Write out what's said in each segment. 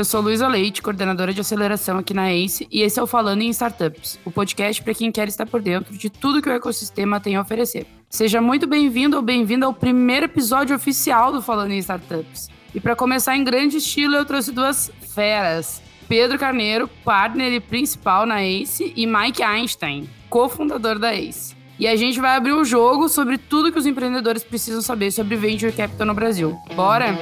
Eu sou Luísa Leite, coordenadora de aceleração aqui na ACE, e esse é o Falando em Startups, o podcast para quem quer estar por dentro de tudo que o ecossistema tem a oferecer. Seja muito bem-vindo ou bem-vinda ao primeiro episódio oficial do Falando em Startups. E para começar em grande estilo, eu trouxe duas feras. Pedro Carneiro, partner e principal na ACE, e Mike Einstein, cofundador da ACE. E a gente vai abrir um jogo sobre tudo que os empreendedores precisam saber sobre Venture Capital no Brasil. Bora?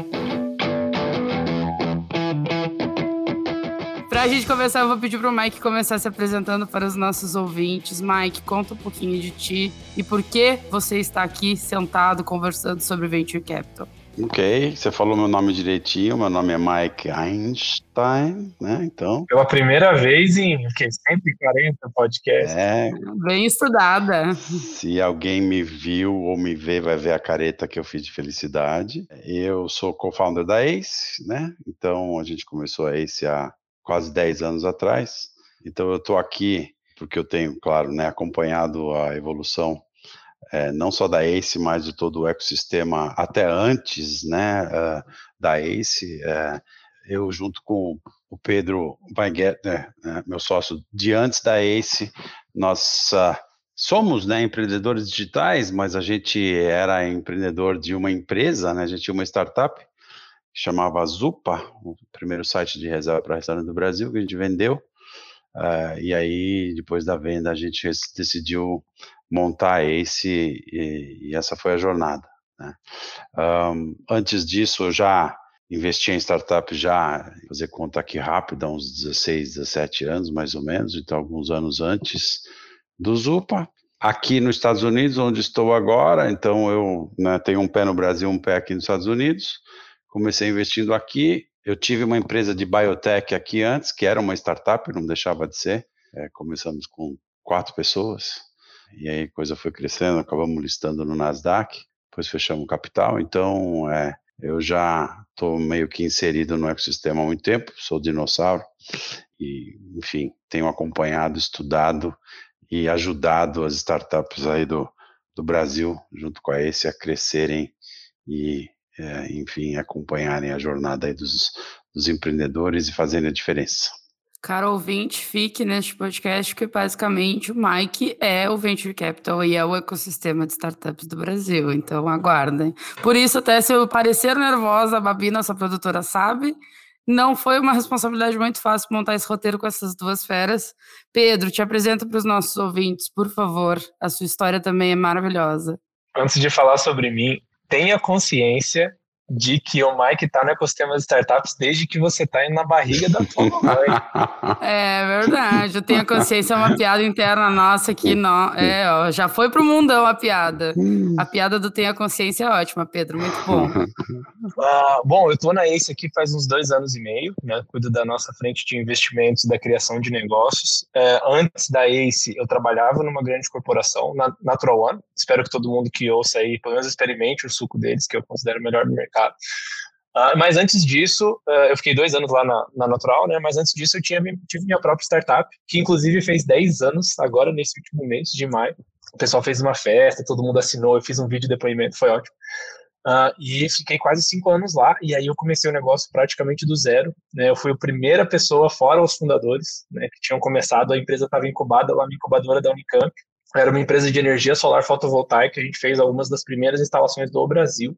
Pra gente começar, eu vou pedir pro Mike começar se apresentando para os nossos ouvintes. Mike, conta um pouquinho de ti e por que você está aqui sentado conversando sobre Venture Capital. Ok, você falou meu nome direitinho, meu nome é Mike Einstein, né? Então. Pela primeira vez em que, 140 podcasts. É. Bem estudada. Se alguém me viu ou me vê, vai ver a careta que eu fiz de felicidade. Eu sou co-founder da ACE, né? Então a gente começou a ACE há quase 10 anos atrás. Então eu estou aqui porque eu tenho, claro, né, acompanhado a evolução é, não só da ACE, mas de todo o ecossistema até antes né, uh, da ACE. Uh, eu, junto com o Pedro Weingärtner, né, meu sócio de antes da ACE, nós uh, somos né, empreendedores digitais, mas a gente era empreendedor de uma empresa, né, a gente tinha uma startup chamava Zupa, o primeiro site de reserva para restaurante do Brasil, que a gente vendeu. Uh, e aí, depois da venda, a gente decidiu montar esse, e, e essa foi a jornada. Né? Um, antes disso, eu já investi em startup já, fazer conta aqui rápido, há uns 16, 17 anos mais ou menos, então alguns anos antes do Zupa. Aqui nos Estados Unidos, onde estou agora, então eu né, tenho um pé no Brasil, um pé aqui nos Estados Unidos. Comecei investindo aqui. Eu tive uma empresa de biotech aqui antes, que era uma startup, não deixava de ser. É, começamos com quatro pessoas, e aí a coisa foi crescendo, acabamos listando no Nasdaq, depois fechamos o capital, então é, eu já estou meio que inserido no ecossistema há muito tempo, sou dinossauro, e enfim, tenho acompanhado, estudado e ajudado as startups aí do, do Brasil, junto com a esse, a crescerem e, é, enfim, acompanharem a jornada aí dos, dos empreendedores e fazerem a diferença. Cara ouvinte, fique neste podcast, que basicamente o Mike é o Venture Capital e é o ecossistema de startups do Brasil. Então aguardem. Por isso, até se eu parecer nervosa, a Babi, nossa produtora, sabe. Não foi uma responsabilidade muito fácil montar esse roteiro com essas duas feras. Pedro, te apresento para os nossos ouvintes, por favor. A sua história também é maravilhosa. Antes de falar sobre mim, tenha consciência de que o Mike está no ecossistema de startups desde que você está indo na barriga da tua mãe. É verdade, eu tenho consciência, é uma piada interna nossa aqui, não, é, ó, já foi pro mundão a piada. A piada do tenha consciência é ótima, Pedro, muito bom. Ah, bom, eu estou na Ace aqui faz uns dois anos e meio, né, cuido da nossa frente de investimentos, da criação de negócios. É, antes da Ace, eu trabalhava numa grande corporação, na Natural One, espero que todo mundo que ouça aí, pelo menos experimente o suco deles, que eu considero o melhor do mercado mercado. Uh, mas antes disso, uh, eu fiquei dois anos lá na, na, Natural, né? Mas antes disso, eu tinha, tive minha própria startup, que inclusive fez 10 anos, agora nesse último mês de maio. O pessoal fez uma festa, todo mundo assinou, eu fiz um vídeo de depoimento, foi ótimo. Uh, e fiquei quase cinco anos lá, e aí eu comecei o negócio praticamente do zero. Né? Eu fui a primeira pessoa, fora os fundadores, né, que tinham começado, a empresa estava incubada lá na incubadora da Unicamp. Era uma empresa de energia solar fotovoltaica, a gente fez algumas das primeiras instalações do Brasil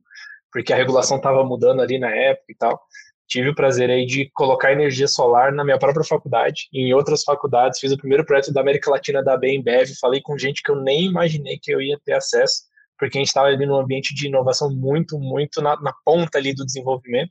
porque a regulação estava mudando ali na época e tal. Tive o prazer aí de colocar energia solar na minha própria faculdade e em outras faculdades. Fiz o primeiro projeto da América Latina da Bembev. Falei com gente que eu nem imaginei que eu ia ter acesso, porque a gente estava ali num ambiente de inovação muito, muito na, na ponta ali do desenvolvimento.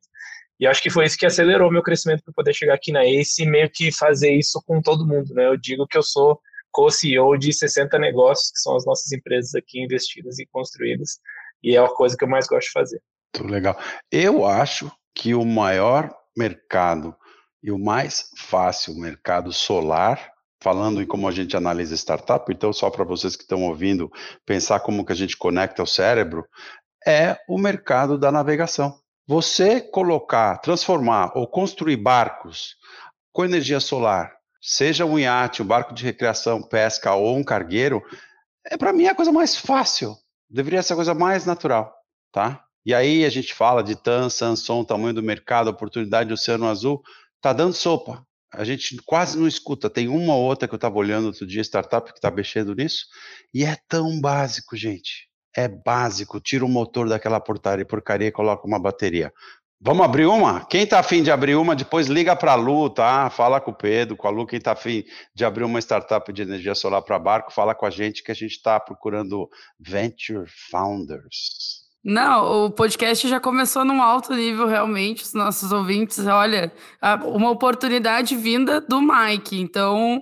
E acho que foi isso que acelerou meu crescimento para poder chegar aqui na ACE e meio que fazer isso com todo mundo, né? Eu digo que eu sou co-CEO de 60 negócios, que são as nossas empresas aqui investidas e construídas, e é a coisa que eu mais gosto de fazer. Legal. Eu acho que o maior mercado e o mais fácil mercado solar, falando em como a gente analisa startup, então só para vocês que estão ouvindo pensar como que a gente conecta o cérebro, é o mercado da navegação. Você colocar, transformar ou construir barcos com energia solar, seja um iate, um barco de recreação, pesca ou um cargueiro, é para mim a coisa mais fácil Deveria ser a coisa mais natural, tá? E aí a gente fala de TAN, Samsung, tamanho do mercado, oportunidade do Oceano Azul. tá dando sopa. A gente quase não escuta. Tem uma ou outra que eu estava olhando outro dia, startup que está mexendo nisso, e é tão básico, gente. É básico. Tira o motor daquela portaria, porcaria e coloca uma bateria. Vamos abrir uma? Quem está afim de abrir uma, depois liga para a Lu, tá? Fala com o Pedro, com a Lu. Quem está afim de abrir uma startup de energia solar para barco, fala com a gente que a gente está procurando Venture Founders. Não, o podcast já começou num alto nível, realmente. Os nossos ouvintes, olha, uma oportunidade vinda do Mike. Então,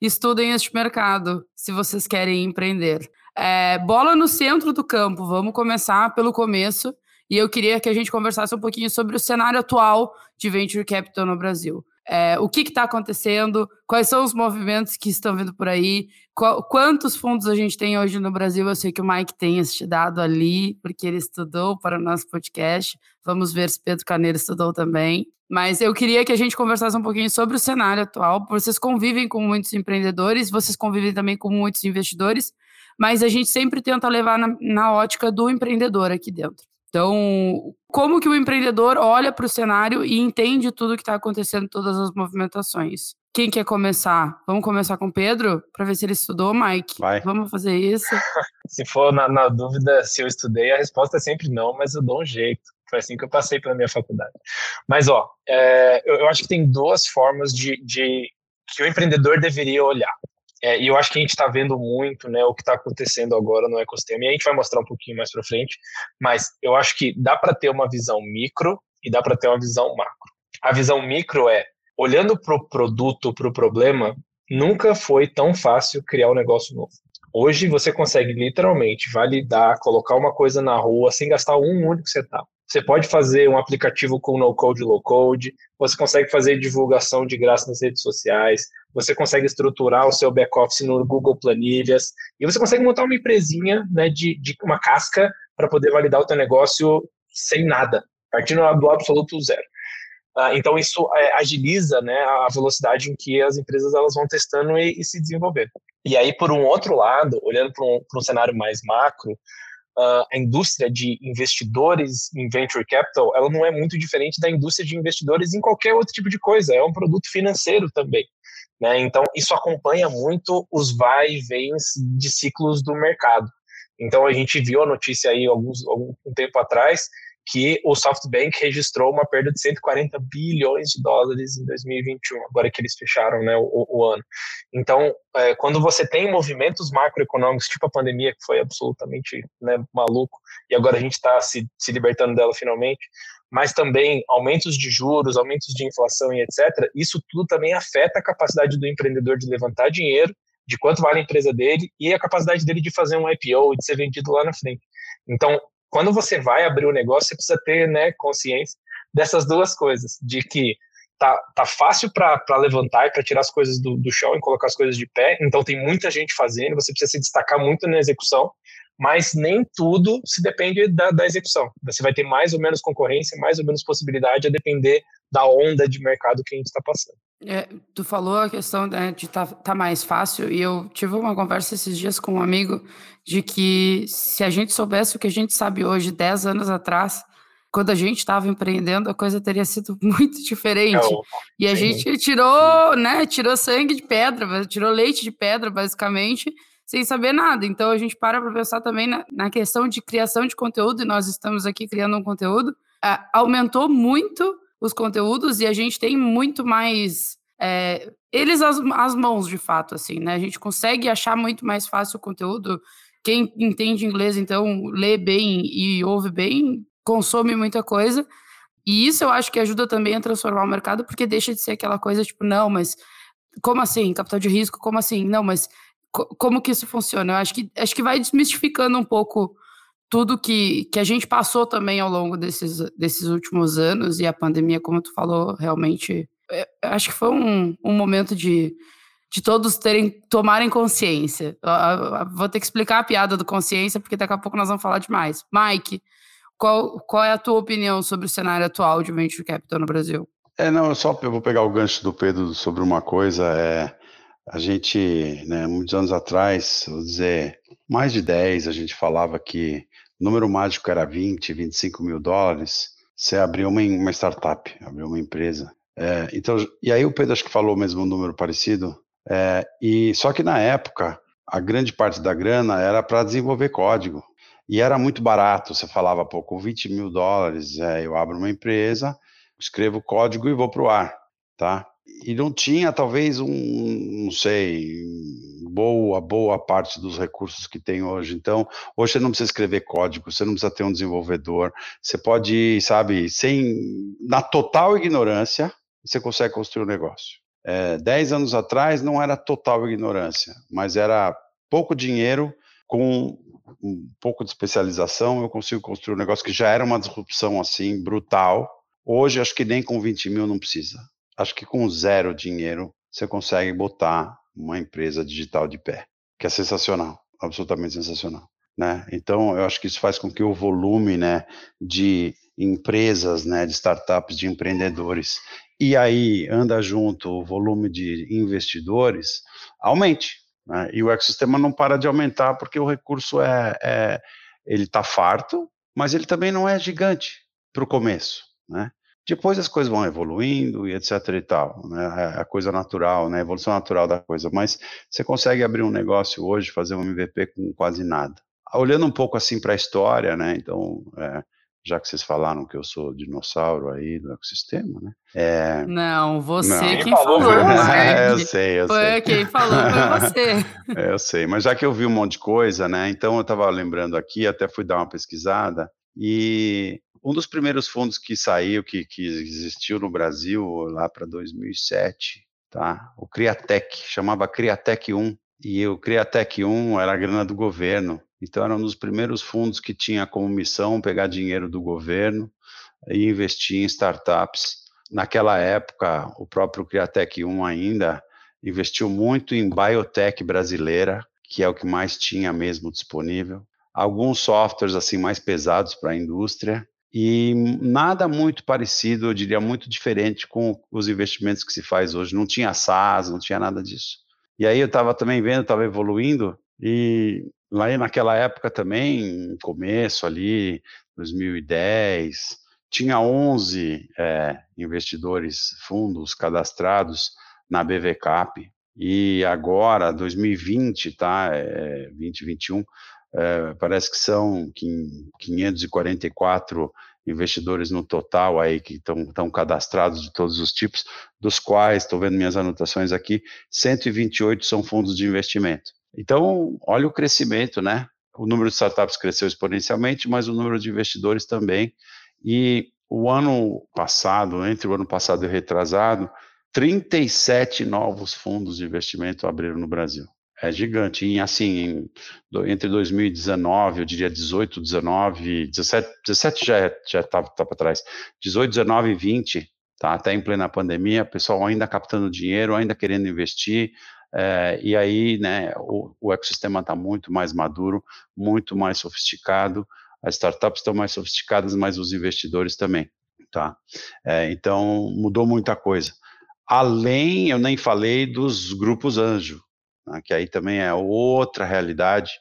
estudem este mercado se vocês querem empreender. É, bola no centro do campo, vamos começar pelo começo. E eu queria que a gente conversasse um pouquinho sobre o cenário atual de venture capital no Brasil. É, o que está acontecendo, quais são os movimentos que estão vindo por aí, qual, quantos fundos a gente tem hoje no Brasil. Eu sei que o Mike tem este dado ali, porque ele estudou para o nosso podcast. Vamos ver se Pedro Caneiro estudou também. Mas eu queria que a gente conversasse um pouquinho sobre o cenário atual. Vocês convivem com muitos empreendedores, vocês convivem também com muitos investidores, mas a gente sempre tenta levar na, na ótica do empreendedor aqui dentro. Então, como que o empreendedor olha para o cenário e entende tudo que está acontecendo, todas as movimentações? Quem quer começar? Vamos começar com o Pedro, para ver se ele estudou, Mike. Vai. Vamos fazer isso. se for na, na, dúvida se eu estudei, a resposta é sempre não, mas eu dou um jeito. Foi assim que eu passei pela minha faculdade. Mas, ó, é, eu, eu, acho que tem duas formas de, de que o empreendedor deveria olhar. É, e eu acho que a gente está vendo muito né, o que está acontecendo agora no ecossistema, e a gente vai mostrar um pouquinho mais para frente, mas eu acho que dá para ter uma visão micro e dá para ter uma visão macro. A visão micro é, olhando para o produto, para o problema, nunca foi tão fácil criar um negócio novo. Hoje você consegue literalmente validar, colocar uma coisa na rua sem gastar um único centavo. Você pode fazer um aplicativo com no code, low code, você consegue fazer divulgação de graça nas redes sociais, você consegue estruturar o seu back-office no Google Planilhas, e você consegue montar uma empresinha né, de, de uma casca para poder validar o teu negócio sem nada, partindo do absoluto zero. Uh, então isso é, agiliza né, a velocidade em que as empresas elas vão testando e, e se desenvolvendo. E aí, por um outro lado, olhando para um, um cenário mais macro, uh, a indústria de investidores em venture capital, ela não é muito diferente da indústria de investidores em qualquer outro tipo de coisa, é um produto financeiro também. Né? Então, isso acompanha muito os vai e vens de ciclos do mercado. Então, a gente viu a notícia aí alguns, algum tempo atrás que o SoftBank registrou uma perda de 140 bilhões de dólares em 2021, agora que eles fecharam né, o, o ano. Então, é, quando você tem movimentos macroeconômicos, tipo a pandemia, que foi absolutamente né, maluco, e agora a gente está se, se libertando dela finalmente, mas também aumentos de juros, aumentos de inflação e etc., isso tudo também afeta a capacidade do empreendedor de levantar dinheiro, de quanto vale a empresa dele e a capacidade dele de fazer um IPO e de ser vendido lá na frente. Então, quando você vai abrir o negócio, você precisa ter né, consciência dessas duas coisas, de que tá, tá fácil para levantar e para tirar as coisas do, do chão e colocar as coisas de pé, então tem muita gente fazendo, você precisa se destacar muito na execução, mas nem tudo se depende da, da execução. Você vai ter mais ou menos concorrência, mais ou menos possibilidade a depender da onda de mercado que a gente está passando. É, tu falou a questão né, de estar tá, tá mais fácil, e eu tive uma conversa esses dias com um amigo de que se a gente soubesse o que a gente sabe hoje, 10 anos atrás, quando a gente estava empreendendo, a coisa teria sido muito diferente. E a sim. gente tirou, né, tirou sangue de pedra, tirou leite de pedra, basicamente, sem saber nada. Então a gente para para pensar também na, na, questão de criação de conteúdo, e nós estamos aqui criando um conteúdo, aumentou muito os conteúdos e a gente tem muito mais é, eles as, as mãos de fato assim né? A gente consegue achar muito mais fácil o conteúdo. Quem entende inglês então lê bem e ouve bem consome muita coisa. E isso eu acho que ajuda também a transformar o mercado porque deixa de ser aquela coisa tipo não mas como assim? Capital de risco como assim? Não mas co como que isso funciona? Eu acho que acho que vai desmistificando um pouco tudo que, que a gente passou também ao longo desses, desses últimos anos e a pandemia, como tu falou, realmente é, acho que foi um, um momento de, de todos terem tomarem consciência. vou ter que explicar a piada do consciência, porque daqui a pouco nós vamos falar demais. Mike, qual, qual é a tua opinião sobre o cenário atual de venture capital no Brasil? É, não, eu só eu vou pegar o gancho do Pedro sobre uma coisa. É, a gente, né, muitos anos atrás, vou dizer, mais de 10, a gente falava que número mágico era 20, 25 mil dólares, você abriu uma, uma startup, abriu uma empresa. É, então, e aí o Pedro acho que falou mesmo um número parecido, é, e só que na época a grande parte da grana era para desenvolver código e era muito barato. Você falava, com 20 mil dólares é, eu abro uma empresa, escrevo código e vou para o ar, tá? E não tinha talvez um, não sei, boa, boa parte dos recursos que tem hoje. Então, hoje você não precisa escrever código, você não precisa ter um desenvolvedor, você pode, sabe, sem, na total ignorância, você consegue construir um negócio. É, dez anos atrás não era total ignorância, mas era pouco dinheiro com um pouco de especialização, eu consigo construir um negócio que já era uma disrupção assim brutal. Hoje, acho que nem com 20 mil não precisa. Acho que com zero dinheiro você consegue botar uma empresa digital de pé, que é sensacional, absolutamente sensacional. Né? Então, eu acho que isso faz com que o volume né, de empresas, né, de startups, de empreendedores, e aí anda junto o volume de investidores, aumente. Né? E o ecossistema não para de aumentar porque o recurso é, é ele está farto, mas ele também não é gigante para o começo, né? Depois as coisas vão evoluindo e etc e tal, né? É a coisa natural, né? A evolução natural da coisa. Mas você consegue abrir um negócio hoje, fazer um MVP com quase nada. Olhando um pouco assim para a história, né? Então, é, já que vocês falaram que eu sou dinossauro aí do ecossistema, né? É... Não, você não. quem falou. falou é, eu sei, eu foi sei. Quem falou foi você. É, eu sei, mas já que eu vi um monte de coisa, né? Então eu estava lembrando aqui, até fui dar uma pesquisada, e um dos primeiros fundos que saiu, que, que existiu no Brasil lá para 2007, tá? O Criatec, chamava Criatec 1, e o Criatec 1 era a grana do governo, então, era um dos primeiros fundos que tinha como missão pegar dinheiro do governo e investir em startups. Naquela época, o próprio Criatec 1 ainda investiu muito em biotech brasileira, que é o que mais tinha mesmo disponível. Alguns softwares assim mais pesados para a indústria e nada muito parecido, eu diria muito diferente com os investimentos que se faz hoje. Não tinha SaaS, não tinha nada disso. E aí eu estava também vendo, estava evoluindo e lá naquela época também, começo ali, 2010, tinha 11 é, investidores, fundos cadastrados na BVCAP, e agora, 2020, tá, é, 2021, é, parece que são 544 investidores no total aí que estão cadastrados de todos os tipos, dos quais, estou vendo minhas anotações aqui, 128 são fundos de investimento. Então, olha o crescimento, né? O número de startups cresceu exponencialmente, mas o número de investidores também. E o ano passado, entre o ano passado e o retrasado, 37 novos fundos de investimento abriram no Brasil. É gigante. E assim, em, entre 2019, eu diria 18, 19, 17, 17 já estava já tá, tá para trás, 18, 19 e 20, tá, até em plena pandemia, pessoal ainda captando dinheiro, ainda querendo investir, é, e aí, né, o, o ecossistema está muito mais maduro, muito mais sofisticado, as startups estão mais sofisticadas, mas os investidores também, tá? É, então, mudou muita coisa. Além, eu nem falei dos grupos anjo, né, que aí também é outra realidade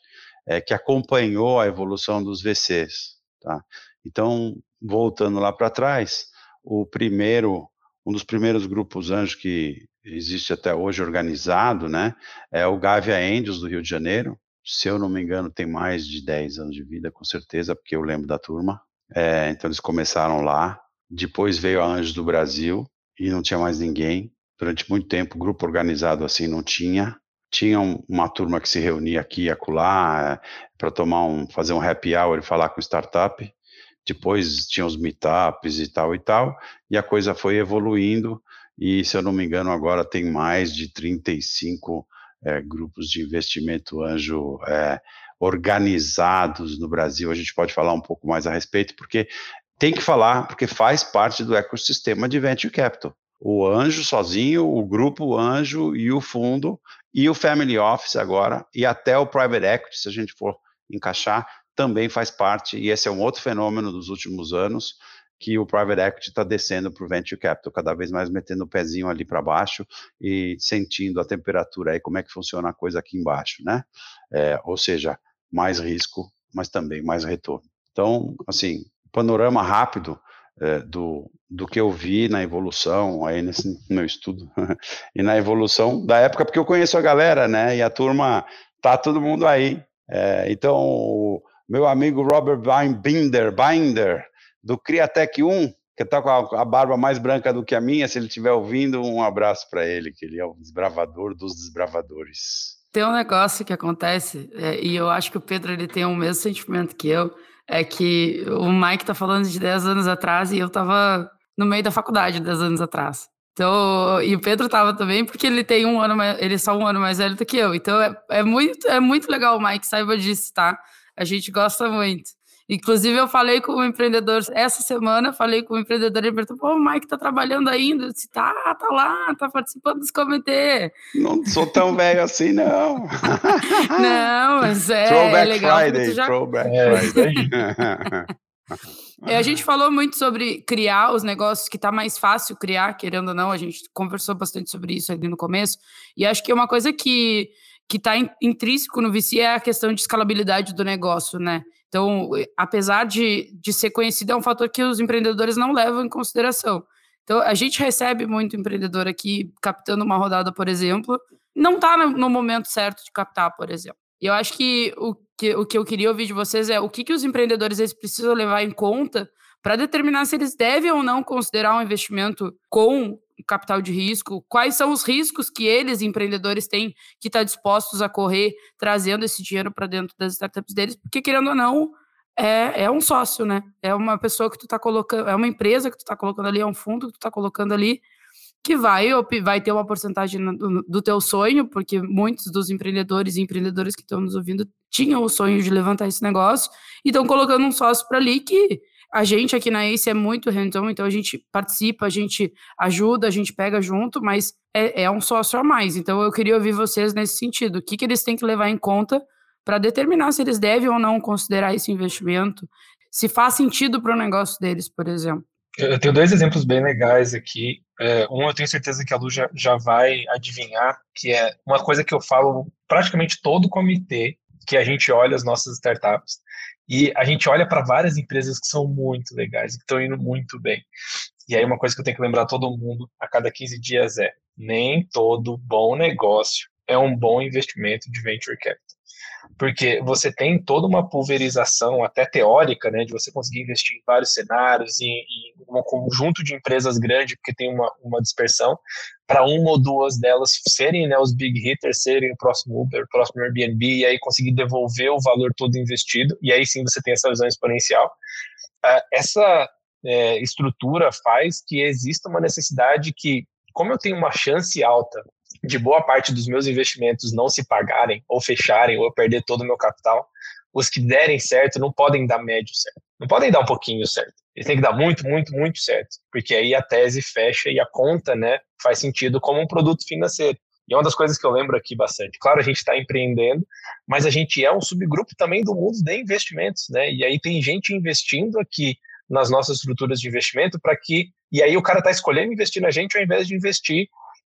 é, que acompanhou a evolução dos VCs, tá? Então, voltando lá para trás, o primeiro, um dos primeiros grupos anjo que existe até hoje organizado, né? É o Gavia Angels do Rio de Janeiro. Se eu não me engano, tem mais de 10 anos de vida, com certeza, porque eu lembro da turma. É, então eles começaram lá. Depois veio a Anjos do Brasil e não tinha mais ninguém. Durante muito tempo, grupo organizado assim não tinha. Tinha uma turma que se reunia aqui e acolá é, para tomar um, fazer um happy hour e falar com startup. Depois tinha os meetups e tal e tal, e a coisa foi evoluindo e, se eu não me engano, agora tem mais de 35 é, grupos de investimento anjo é, organizados no Brasil. A gente pode falar um pouco mais a respeito, porque tem que falar, porque faz parte do ecossistema de venture capital. O anjo sozinho, o grupo anjo e o fundo e o family office agora e até o private equity, se a gente for encaixar, também faz parte. E esse é um outro fenômeno dos últimos anos que o private equity está descendo para o venture capital, cada vez mais metendo o pezinho ali para baixo e sentindo a temperatura aí, como é que funciona a coisa aqui embaixo, né? É, ou seja, mais risco, mas também mais retorno. Então, assim, panorama rápido, é, do, do que eu vi na evolução, aí nesse meu estudo, e na evolução da época, porque eu conheço a galera, né? E a turma, tá todo mundo aí. É, então, meu amigo Robert Binder, Binder, do Criatec 1, que está com a, a, barba mais branca do que a minha, se ele estiver ouvindo, um abraço para ele, que ele é o desbravador dos desbravadores. Tem um negócio que acontece, é, e eu acho que o Pedro ele tem o mesmo sentimento que eu, é que o Mike tá falando de 10 anos atrás e eu tava no meio da faculdade 10 anos atrás. Então, e o Pedro tava também, porque ele tem um ano mais, ele é só um ano mais velho do que eu. Então é, é, muito, é muito legal o Mike saiba disso, tá? A gente gosta muito. Inclusive, eu falei com o um empreendedor essa semana, falei com o um empreendedor e ele perguntou: pô, o Mike tá trabalhando ainda? Eu disse, tá, tá lá, tá participando dos comitês. Não sou tão velho assim, não. não, mas é, Throwback é legal. Friday, já... Throwback é, Friday. É, a gente falou muito sobre criar os negócios que tá mais fácil criar, querendo ou não, a gente conversou bastante sobre isso ali no começo, e acho que é uma coisa que que está intrínseco no VC é a questão de escalabilidade do negócio, né? Então, apesar de, de ser conhecido, é um fator que os empreendedores não levam em consideração. Então, a gente recebe muito empreendedor aqui captando uma rodada, por exemplo, não está no, no, momento certo de captar, por exemplo. E eu acho que o, que o que eu queria ouvir de vocês é o que, que os empreendedores eles precisam levar em conta para determinar se eles devem ou não considerar um investimento com capital de risco, quais são os riscos que eles, empreendedores, têm que estar tá dispostos a correr, trazendo esse dinheiro para dentro das startups deles, porque querendo ou não, é, é um sócio, né? É uma pessoa que tu está colocando, é uma empresa que tu está colocando ali, é um fundo que tu está colocando ali, que vai, vai ter uma porcentagem do, do teu sonho, porque muitos dos empreendedores e empreendedoras que estão nos ouvindo tinham o sonho de levantar esse negócio e estão colocando um sócio para ali que a gente aqui na ACE é muito hands-on, então a gente participa, a gente ajuda, a gente pega junto, mas é, é um sócio a mais. Então eu queria ouvir vocês nesse sentido. O que, que eles têm que levar em conta para determinar se eles devem ou não considerar esse investimento, se faz sentido para o negócio deles, por exemplo. Eu tenho dois exemplos bem legais aqui. É, um eu tenho certeza que a Lu já, já vai adivinhar, que é uma coisa que eu falo praticamente todo comitê, que a gente olha as nossas startups, e a gente olha para várias empresas que são muito legais, que estão indo muito bem. E aí uma coisa que eu tenho que lembrar todo mundo a cada 15 dias é: nem todo bom negócio é um bom investimento de venture capital porque você tem toda uma pulverização, até teórica, né, de você conseguir investir em vários cenários, em, em um conjunto de empresas grande, porque tem uma, uma dispersão, para uma ou duas delas serem né, os big hitters, serem o próximo Uber, o próximo Airbnb, e aí conseguir devolver o valor todo investido, e aí sim você tem essa visão exponencial. Uh, essa é, estrutura faz que exista uma necessidade que, como eu tenho uma chance alta de boa parte dos meus investimentos não se pagarem, ou fecharem, ou perder todo o meu capital, os que derem certo não podem dar médio certo. Não podem dar um pouquinho certo. Eles têm que dar muito, muito, muito certo. Porque aí a tese fecha e a conta né, faz sentido como um produto financeiro. E é uma das coisas que eu lembro aqui bastante. Claro, a gente está empreendendo, mas a gente é um subgrupo também do mundo de investimentos, né? E aí tem gente investindo aqui nas nossas estruturas de investimento para que. E aí o cara está escolhendo investir na gente ao invés de investir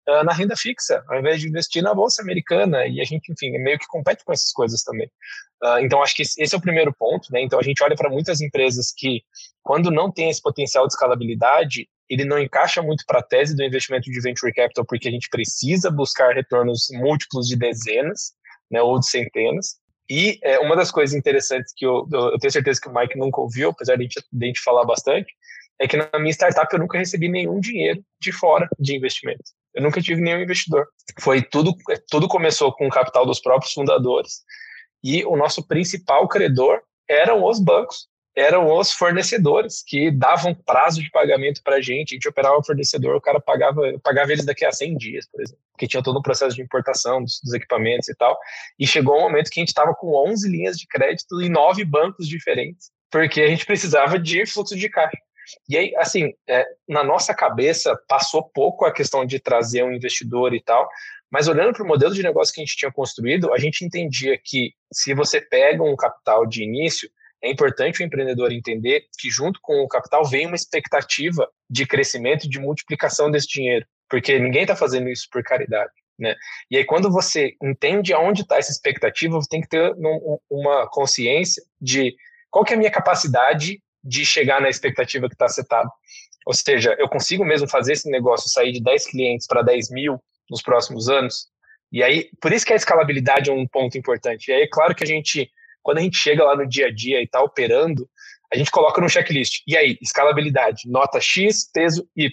uh, na renda fixa, ao invés de investir na bolsa americana. E a gente, enfim, meio que compete com essas coisas também. Uh, então, acho que esse é o primeiro ponto. Né? Então, a gente olha para muitas empresas que, quando não tem esse potencial de escalabilidade, ele não encaixa muito para a tese do investimento de venture capital, porque a gente precisa buscar retornos múltiplos de dezenas né, ou de centenas. E é, uma das coisas interessantes que eu, eu, tenho certeza que o Mike nunca ouviu, apesar de a gente, de a gente falar bastante, é que na minha startup eu nunca recebi nenhum dinheiro de fora de investimento. Eu nunca tive nenhum investidor. Foi tudo, tudo começou com o capital dos próprios fundadores e o nosso principal credor eram os bancos, eram os fornecedores que davam prazo de pagamento para a gente. A gente operava o fornecedor, o cara pagava, pagava eles daqui a 100 dias, por exemplo, porque tinha todo um processo de importação dos, dos equipamentos e tal. E chegou um momento que a gente estava com 11 linhas de crédito em nove bancos diferentes, porque a gente precisava de fluxo de caixa. E aí, assim, é, na nossa cabeça passou pouco a questão de trazer um investidor e tal, mas olhando para o modelo de negócio que a gente tinha construído, a gente entendia que se você pega um capital de início, é importante o empreendedor entender que junto com o capital vem uma expectativa de crescimento e de multiplicação desse dinheiro, porque ninguém está fazendo isso por caridade. Né? E aí, quando você entende aonde está essa expectativa, você tem que ter uma consciência de qual que é a minha capacidade de chegar na expectativa que está setada. Ou seja, eu consigo mesmo fazer esse negócio sair de 10 clientes para 10 mil nos próximos anos. E aí, por isso que a escalabilidade é um ponto importante. E aí, é claro que a gente, quando a gente chega lá no dia a dia e está operando, a gente coloca no checklist. E aí, escalabilidade, nota X, peso Y.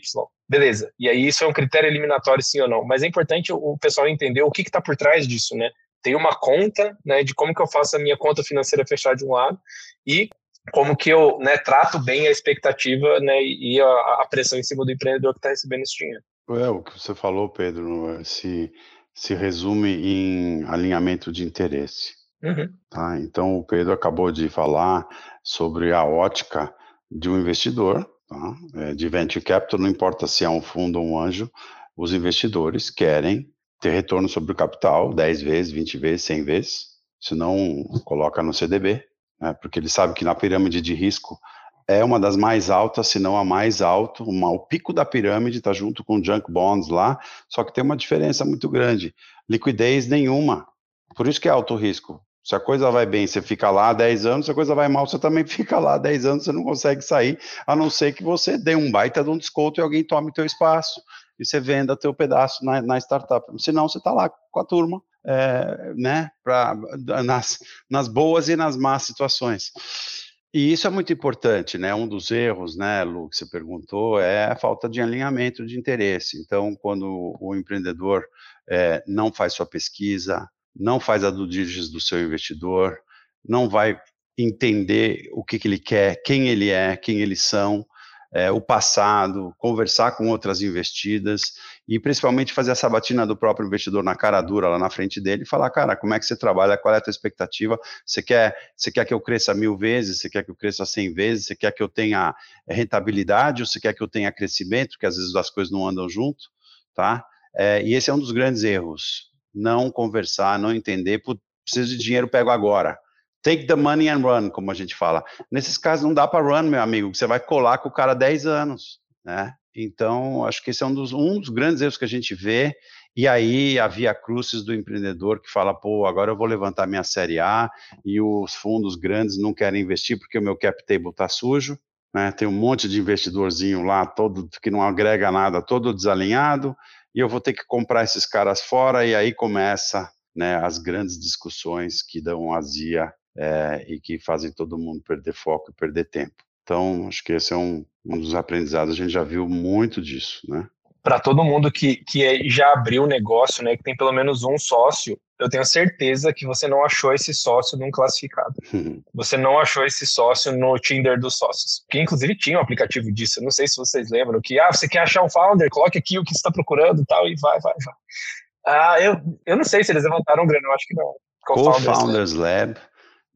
Beleza. E aí, isso é um critério eliminatório, sim ou não. Mas é importante o pessoal entender o que está por trás disso, né? Tem uma conta, né, de como que eu faço a minha conta financeira fechar de um lado e como que eu né, trato bem a expectativa né, e a, a pressão em cima do empreendedor que está recebendo esse dinheiro. É, o que você falou, Pedro, se, se resume em alinhamento de interesse. Uhum. Tá? Então, o Pedro acabou de falar sobre a ótica de um investidor, tá? é, de venture capital, não importa se é um fundo ou um anjo, os investidores querem ter retorno sobre o capital 10 vezes, 20 vezes, 100 vezes, senão coloca no CDB, né, porque ele sabe que na pirâmide de risco é uma das mais altas, se não a mais alta, o pico da pirâmide está junto com junk bonds lá, só que tem uma diferença muito grande, liquidez nenhuma, por isso que é alto risco. Se a coisa vai bem, você fica lá 10 anos, se a coisa vai mal, você também fica lá 10 anos, você não consegue sair, a não ser que você dê um baita de um desconto e alguém tome teu espaço e você venda teu pedaço na, na startup. Senão você está lá com a turma é, né, pra, nas, nas boas e nas más situações. E isso é muito importante, né? Um dos erros, né, Lu, que você perguntou, é a falta de alinhamento de interesse. Então, quando o empreendedor é, não faz sua pesquisa, não faz a due diligence do seu investidor, não vai entender o que, que ele quer, quem ele é, quem eles são, é, o passado, conversar com outras investidas e principalmente fazer a sabatina do próprio investidor na cara dura lá na frente dele e falar, cara, como é que você trabalha, qual é a tua expectativa, você quer, você quer que eu cresça mil vezes, você quer que eu cresça cem vezes, você quer que eu tenha rentabilidade ou você quer que eu tenha crescimento, porque às vezes as coisas não andam junto, tá? É, e esse é um dos grandes erros, não conversar, não entender, preciso de dinheiro, pego agora. Take the money and run, como a gente fala. Nesses casos não dá para run, meu amigo, você vai colar com o cara 10 anos, né? Então, acho que esse é um dos, um dos grandes erros que a gente vê. E aí, a via crucis do empreendedor que fala, pô, agora eu vou levantar minha série A e os fundos grandes não querem investir porque o meu cap table está sujo. Né? Tem um monte de investidorzinho lá, todo que não agrega nada, todo desalinhado, e eu vou ter que comprar esses caras fora, e aí começa né, as grandes discussões que dão azia é, e que fazem todo mundo perder foco e perder tempo. Então, acho que esse é um, um dos aprendizados, a gente já viu muito disso, né? Para todo mundo que, que já abriu o negócio, né, que tem pelo menos um sócio, eu tenho certeza que você não achou esse sócio num classificado. Você não achou esse sócio no Tinder dos sócios. Que inclusive tinha um aplicativo disso. não sei se vocês lembram. Que, ah, você quer achar um founder? Coloque aqui o que você está procurando e tal, e vai, vai, vai. Ah, eu, eu não sei se eles levantaram grana, eu acho que não. Co-Founders Lab. Lab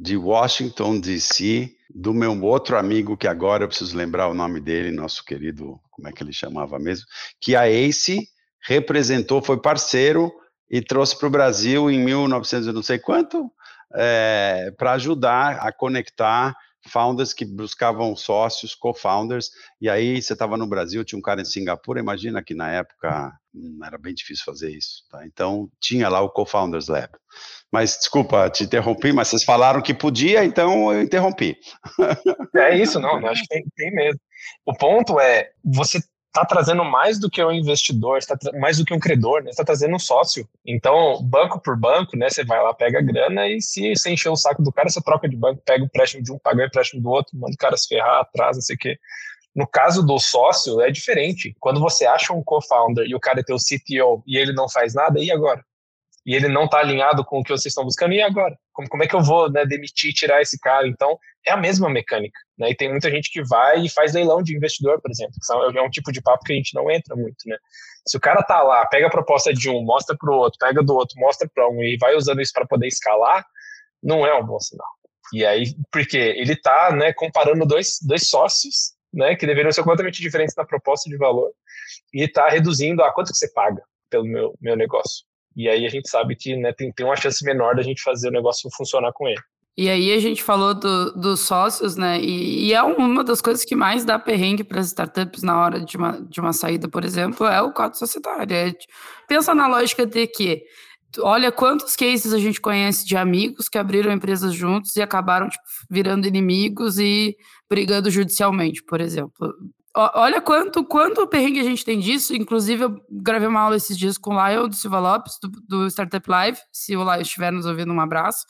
de Washington, D.C., do meu outro amigo, que agora eu preciso lembrar o nome dele, nosso querido, como é que ele chamava mesmo, que a ACE representou, foi parceiro e trouxe para o Brasil em 1900 não sei quanto, é, eh, para ajudar a conectar founders que buscavam sócios, co-founders, e aí você estava no Brasil, tinha um cara em Singapura, imagina que na época hum, era bem difícil fazer isso, tá? Então tinha lá o Co-Founders Lab. Mas desculpa, te interrompi, mas vocês falaram que podia, então eu interrompi. É isso, não, acho que tem, tem mesmo. O ponto é, você está trazendo mais do que um investidor, está mais do que um credor, né? está trazendo um sócio. Então, banco por banco, né? Você vai lá, pega a grana e se você encher o saco do cara, você troca de banco, pega o empréstimo de um, paga o empréstimo do outro, manda o cara se ferrar, atrasa, não sei o quê. No caso do sócio, é diferente. Quando você acha um co-founder e o cara é teu CTO e ele não faz nada, e agora? E ele não está alinhado com o que vocês estão buscando, e agora? Como, como é que eu vou né, demitir, tirar esse cara? Então, é a mesma mecânica. Né? E tem muita gente que vai e faz leilão de investidor, por exemplo, que é um tipo de papo que a gente não entra muito. Né? Se o cara tá lá, pega a proposta de um, mostra para o outro, pega do outro, mostra para um e vai usando isso para poder escalar, não é um bom sinal. E aí, porque ele está né, comparando dois, dois sócios né, que deveriam ser completamente diferentes na proposta de valor e está reduzindo a quanto que você paga pelo meu, meu negócio. E aí a gente sabe que né, tem, tem uma chance menor da gente fazer o negócio funcionar com ele. E aí a gente falou do, dos sócios, né? E, e, é uma das coisas que mais dá perrengue para as startups na hora de uma, de uma saída, por exemplo, é o código societário. É, pensa na lógica de que olha quantos cases a gente conhece de amigos que abriram empresas juntos e acabaram tipo, virando inimigos e brigando judicialmente, por exemplo. Olha quanto, quanto perrengue a gente tem disso. Inclusive, eu gravei uma aula esses dias com o Lion do Silva Lopes, do, do Startup Live. Se o Lion estiver nos ouvindo, um abraço.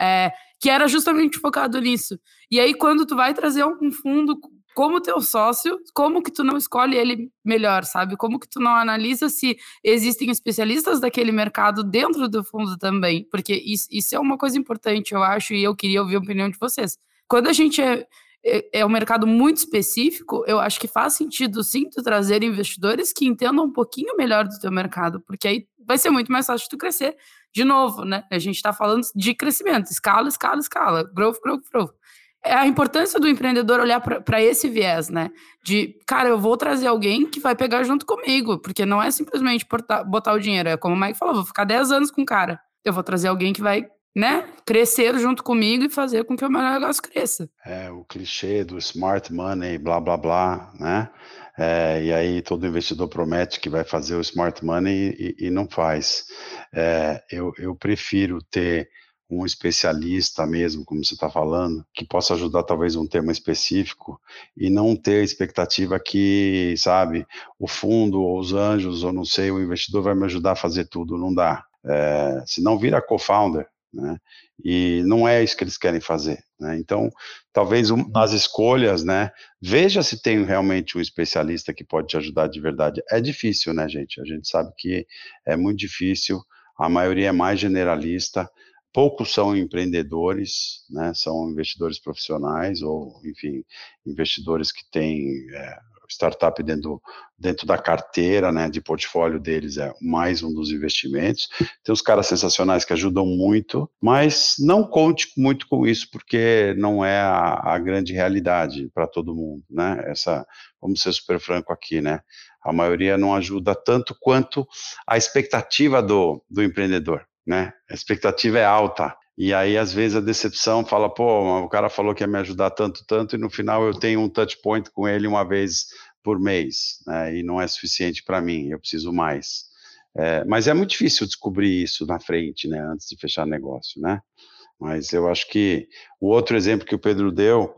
É, que era justamente focado nisso. E aí, quando tu vai trazer um fundo como teu sócio, como que tu não escolhe ele melhor, sabe? Como que tu não analisa se existem especialistas daquele mercado dentro do fundo também? Porque isso, isso é uma coisa importante, eu acho, e eu queria ouvir a opinião de vocês. Quando a gente é, é, é um mercado muito específico, eu acho que faz sentido sim tu trazer investidores que entendam um pouquinho melhor do teu mercado, porque aí vai ser muito mais fácil tu crescer. De novo, né? A gente está falando de crescimento, escala, escala, escala, growth, growth, growth é a importância do empreendedor olhar para esse viés, né? De, cara, eu vou trazer alguém que vai pegar junto comigo, porque não é simplesmente botar, botar o dinheiro, é como o Mike falou, vou ficar 10 anos com o cara. Eu vou trazer alguém que vai, né, crescer junto comigo e fazer com que o meu negócio cresça. É, o clichê do smart money, blá, blá, blá, né? É, e aí todo investidor promete que vai fazer o smart money e, e não faz. É, eu, eu prefiro ter um especialista mesmo, como você está falando, que possa ajudar talvez um tema específico e não ter a expectativa que, sabe, o fundo ou os anjos ou não sei, o investidor vai me ajudar a fazer tudo, não dá. É, se não vira co-founder, né? E não é isso que eles querem fazer, né? Então, talvez um, nas escolhas, né? Veja se tem realmente um especialista que pode te ajudar de verdade. É difícil, né, gente? A gente sabe que é muito difícil. A maioria é mais generalista poucos são empreendedores, né, são investidores profissionais ou, enfim, investidores que têm é, startup dentro, dentro da carteira, né, de portfólio deles é mais um dos investimentos. Tem uns caras sensacionais que ajudam muito, mas não conte muito com isso porque não é a, a grande realidade para todo mundo, né? Essa, vamos ser super franco aqui, né? A maioria não ajuda tanto quanto a expectativa do, do empreendedor né? A expectativa é alta. E aí, às vezes, a decepção fala, pô, o cara falou que ia me ajudar tanto, tanto, e no final eu tenho um touch point com ele uma vez por mês, né? E não é suficiente para mim, eu preciso mais. É, mas é muito difícil descobrir isso na frente, né? Antes de fechar negócio, né? Mas eu acho que o outro exemplo que o Pedro deu,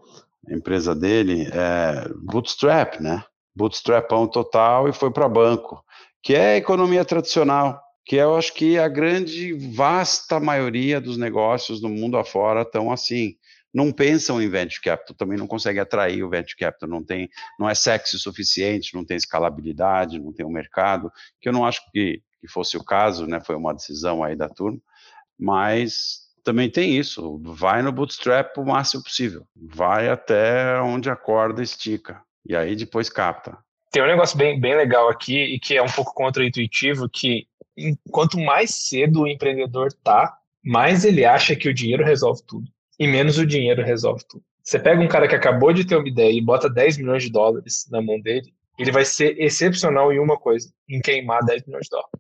a empresa dele, é bootstrap, né? Bootstrapão total e foi para banco, que é a economia tradicional que eu acho que a grande, vasta maioria dos negócios no mundo afora estão assim. Não pensam em venture capital, também não conseguem atrair o venture capital, não tem, não é sexy o suficiente, não tem escalabilidade, não tem o um mercado, que eu não acho que, que fosse o caso, né? Foi uma decisão aí da turma, mas também tem isso, vai no bootstrap o máximo possível, vai até onde a corda estica, e aí depois capta. Tem um negócio bem, bem legal aqui e que é um pouco contra-intuitivo, que quanto mais cedo o empreendedor tá, mais ele acha que o dinheiro resolve tudo. E menos o dinheiro resolve tudo. Você pega um cara que acabou de ter uma ideia e bota 10 milhões de dólares na mão dele, ele vai ser excepcional em uma coisa, em queimar 10 milhões de dólares.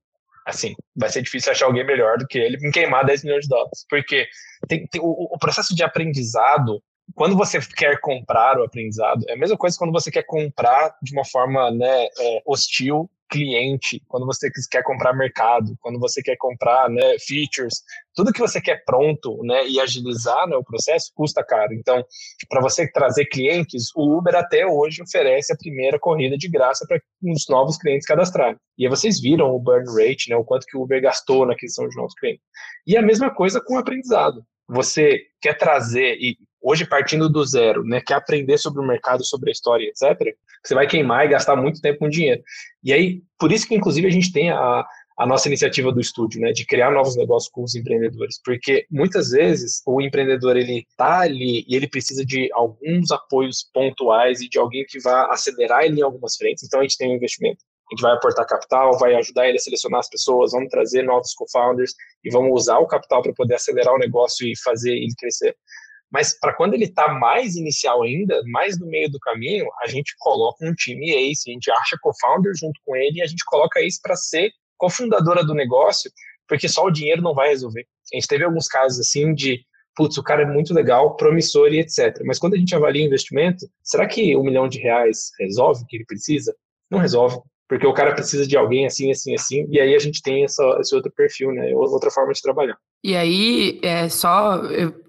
Assim, vai ser difícil achar alguém melhor do que ele em queimar 10 milhões de dólares. Porque tem, tem o, o processo de aprendizado quando você quer comprar o aprendizado, é a mesma coisa quando você quer comprar de uma forma né, é, hostil cliente, quando você quer comprar mercado, quando você quer comprar né, features, tudo que você quer pronto né, e agilizar né, o processo custa caro. Então, para você trazer clientes, o Uber até hoje oferece a primeira corrida de graça para os novos clientes cadastrarem. E aí vocês viram o burn rate, né, o quanto que o Uber gastou na aquisição de novos clientes. E a mesma coisa com o aprendizado. Você quer trazer, e hoje partindo do zero, né, quer aprender sobre o mercado, sobre a história, etc., você vai queimar e gastar muito tempo com dinheiro. E aí, por isso que, inclusive, a gente tem a, a nossa iniciativa do estúdio, né, de criar novos negócios com os empreendedores, porque muitas vezes o empreendedor ele tá ali e ele precisa de alguns apoios pontuais e de alguém que vá acelerar ele em algumas frentes. Então a gente tem um investimento, a gente vai aportar capital, vai ajudar ele a selecionar as pessoas, vamos trazer novos co-founders e vamos usar o capital para poder acelerar o negócio e fazer ele crescer. Mas para quando ele está mais inicial ainda, mais no meio do caminho, a gente coloca um time ace, a gente acha co-founder junto com ele e a gente coloca ace para ser cofundadora do negócio, porque só o dinheiro não vai resolver. A gente teve alguns casos assim de, putz, o cara é muito legal, promissor e etc. Mas quando a gente avalia investimento, será que um milhão de reais resolve o que ele precisa? Não resolve. Porque o cara precisa de alguém assim, assim, assim, e aí a gente tem essa, esse outro perfil, né? Outra forma de trabalhar. E aí, é só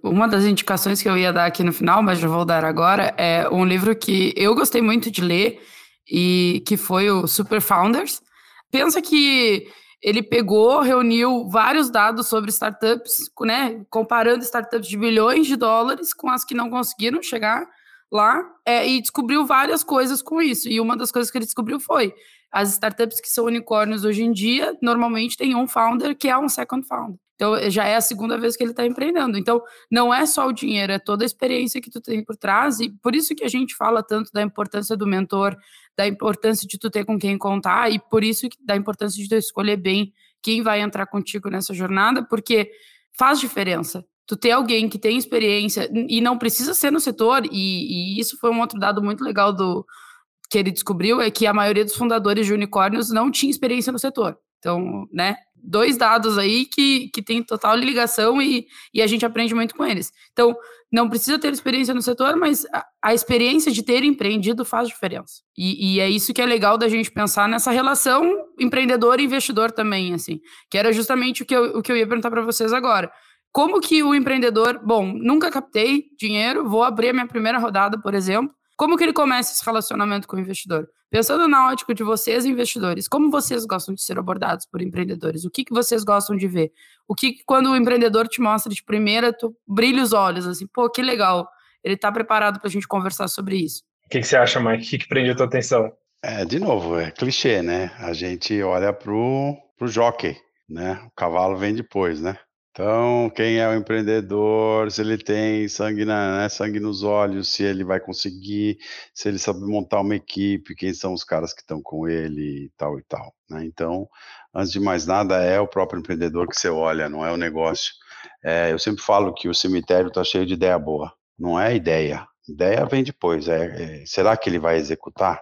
uma das indicações que eu ia dar aqui no final, mas já vou dar agora, é um livro que eu gostei muito de ler e que foi o Super Founders. Pensa que ele pegou, reuniu vários dados sobre startups, né, comparando startups de bilhões de dólares com as que não conseguiram chegar lá, é, e descobriu várias coisas com isso. E uma das coisas que ele descobriu foi as startups que são unicórnios hoje em dia, normalmente tem um founder que é um second founder. Então, já é a segunda vez que ele está empreendendo. Então, não é só o dinheiro, é toda a experiência que tu tem por trás. E por isso que a gente fala tanto da importância do mentor, da importância de tu ter com quem contar, e por isso da importância de tu escolher bem quem vai entrar contigo nessa jornada, porque faz diferença. Tu ter alguém que tem experiência, e não precisa ser no setor, e, e isso foi um outro dado muito legal do, que ele descobriu é que a maioria dos fundadores de unicórnios não tinha experiência no setor. Então, né, dois dados aí que, que tem total ligação e, e a gente aprende muito com eles. Então, não precisa ter experiência no setor, mas a, a experiência de ter empreendido faz diferença. E, e, é isso que é legal da gente pensar nessa relação empreendedor e investidor também, assim, que era justamente o que eu, o que eu ia perguntar para vocês agora. Como que o empreendedor, bom, nunca captei dinheiro, vou abrir a minha primeira rodada, por exemplo, como que ele começa esse relacionamento com o investidor? Pensando na ótica de vocês, investidores, como vocês gostam de ser abordados por empreendedores? O que, que vocês gostam de ver? O que, quando o empreendedor te mostra de primeira, tu brilha os olhos, assim, pô, que legal, ele está preparado para a gente conversar sobre isso. O que, que você acha, Mike? O que, que prende a tua atenção? É, de novo, é clichê, né? A gente olha pro, pro jockey, né? O cavalo vem depois, né? Então, quem é o empreendedor, se ele tem sangue, na, né, sangue nos olhos, se ele vai conseguir, se ele sabe montar uma equipe, quem são os caras que estão com ele e tal e tal. Né? Então, antes de mais nada, é o próprio empreendedor que você olha, não é o negócio. É, eu sempre falo que o cemitério está cheio de ideia boa, não é ideia. Ideia vem depois. É, é, será que ele vai executar?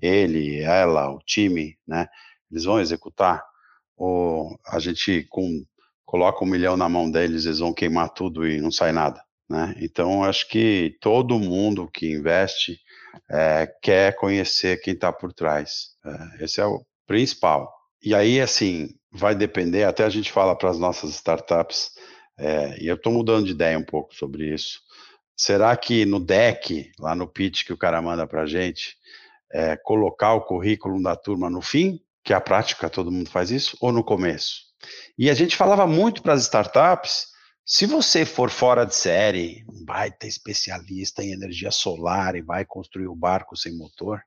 Ele, ela, o time, né? Eles vão executar? Ou a gente, com coloca um milhão na mão deles, eles vão queimar tudo e não sai nada. Né? Então, acho que todo mundo que investe é, quer conhecer quem está por trás. É, esse é o principal. E aí, assim, vai depender, até a gente fala para as nossas startups, é, e eu estou mudando de ideia um pouco sobre isso. Será que no deck, lá no pitch que o cara manda para a gente, é, colocar o currículo da turma no fim, que é a prática, todo mundo faz isso, ou no começo? E a gente falava muito para as startups: se você for fora de série, vai ter especialista em energia solar e vai construir o barco sem motor,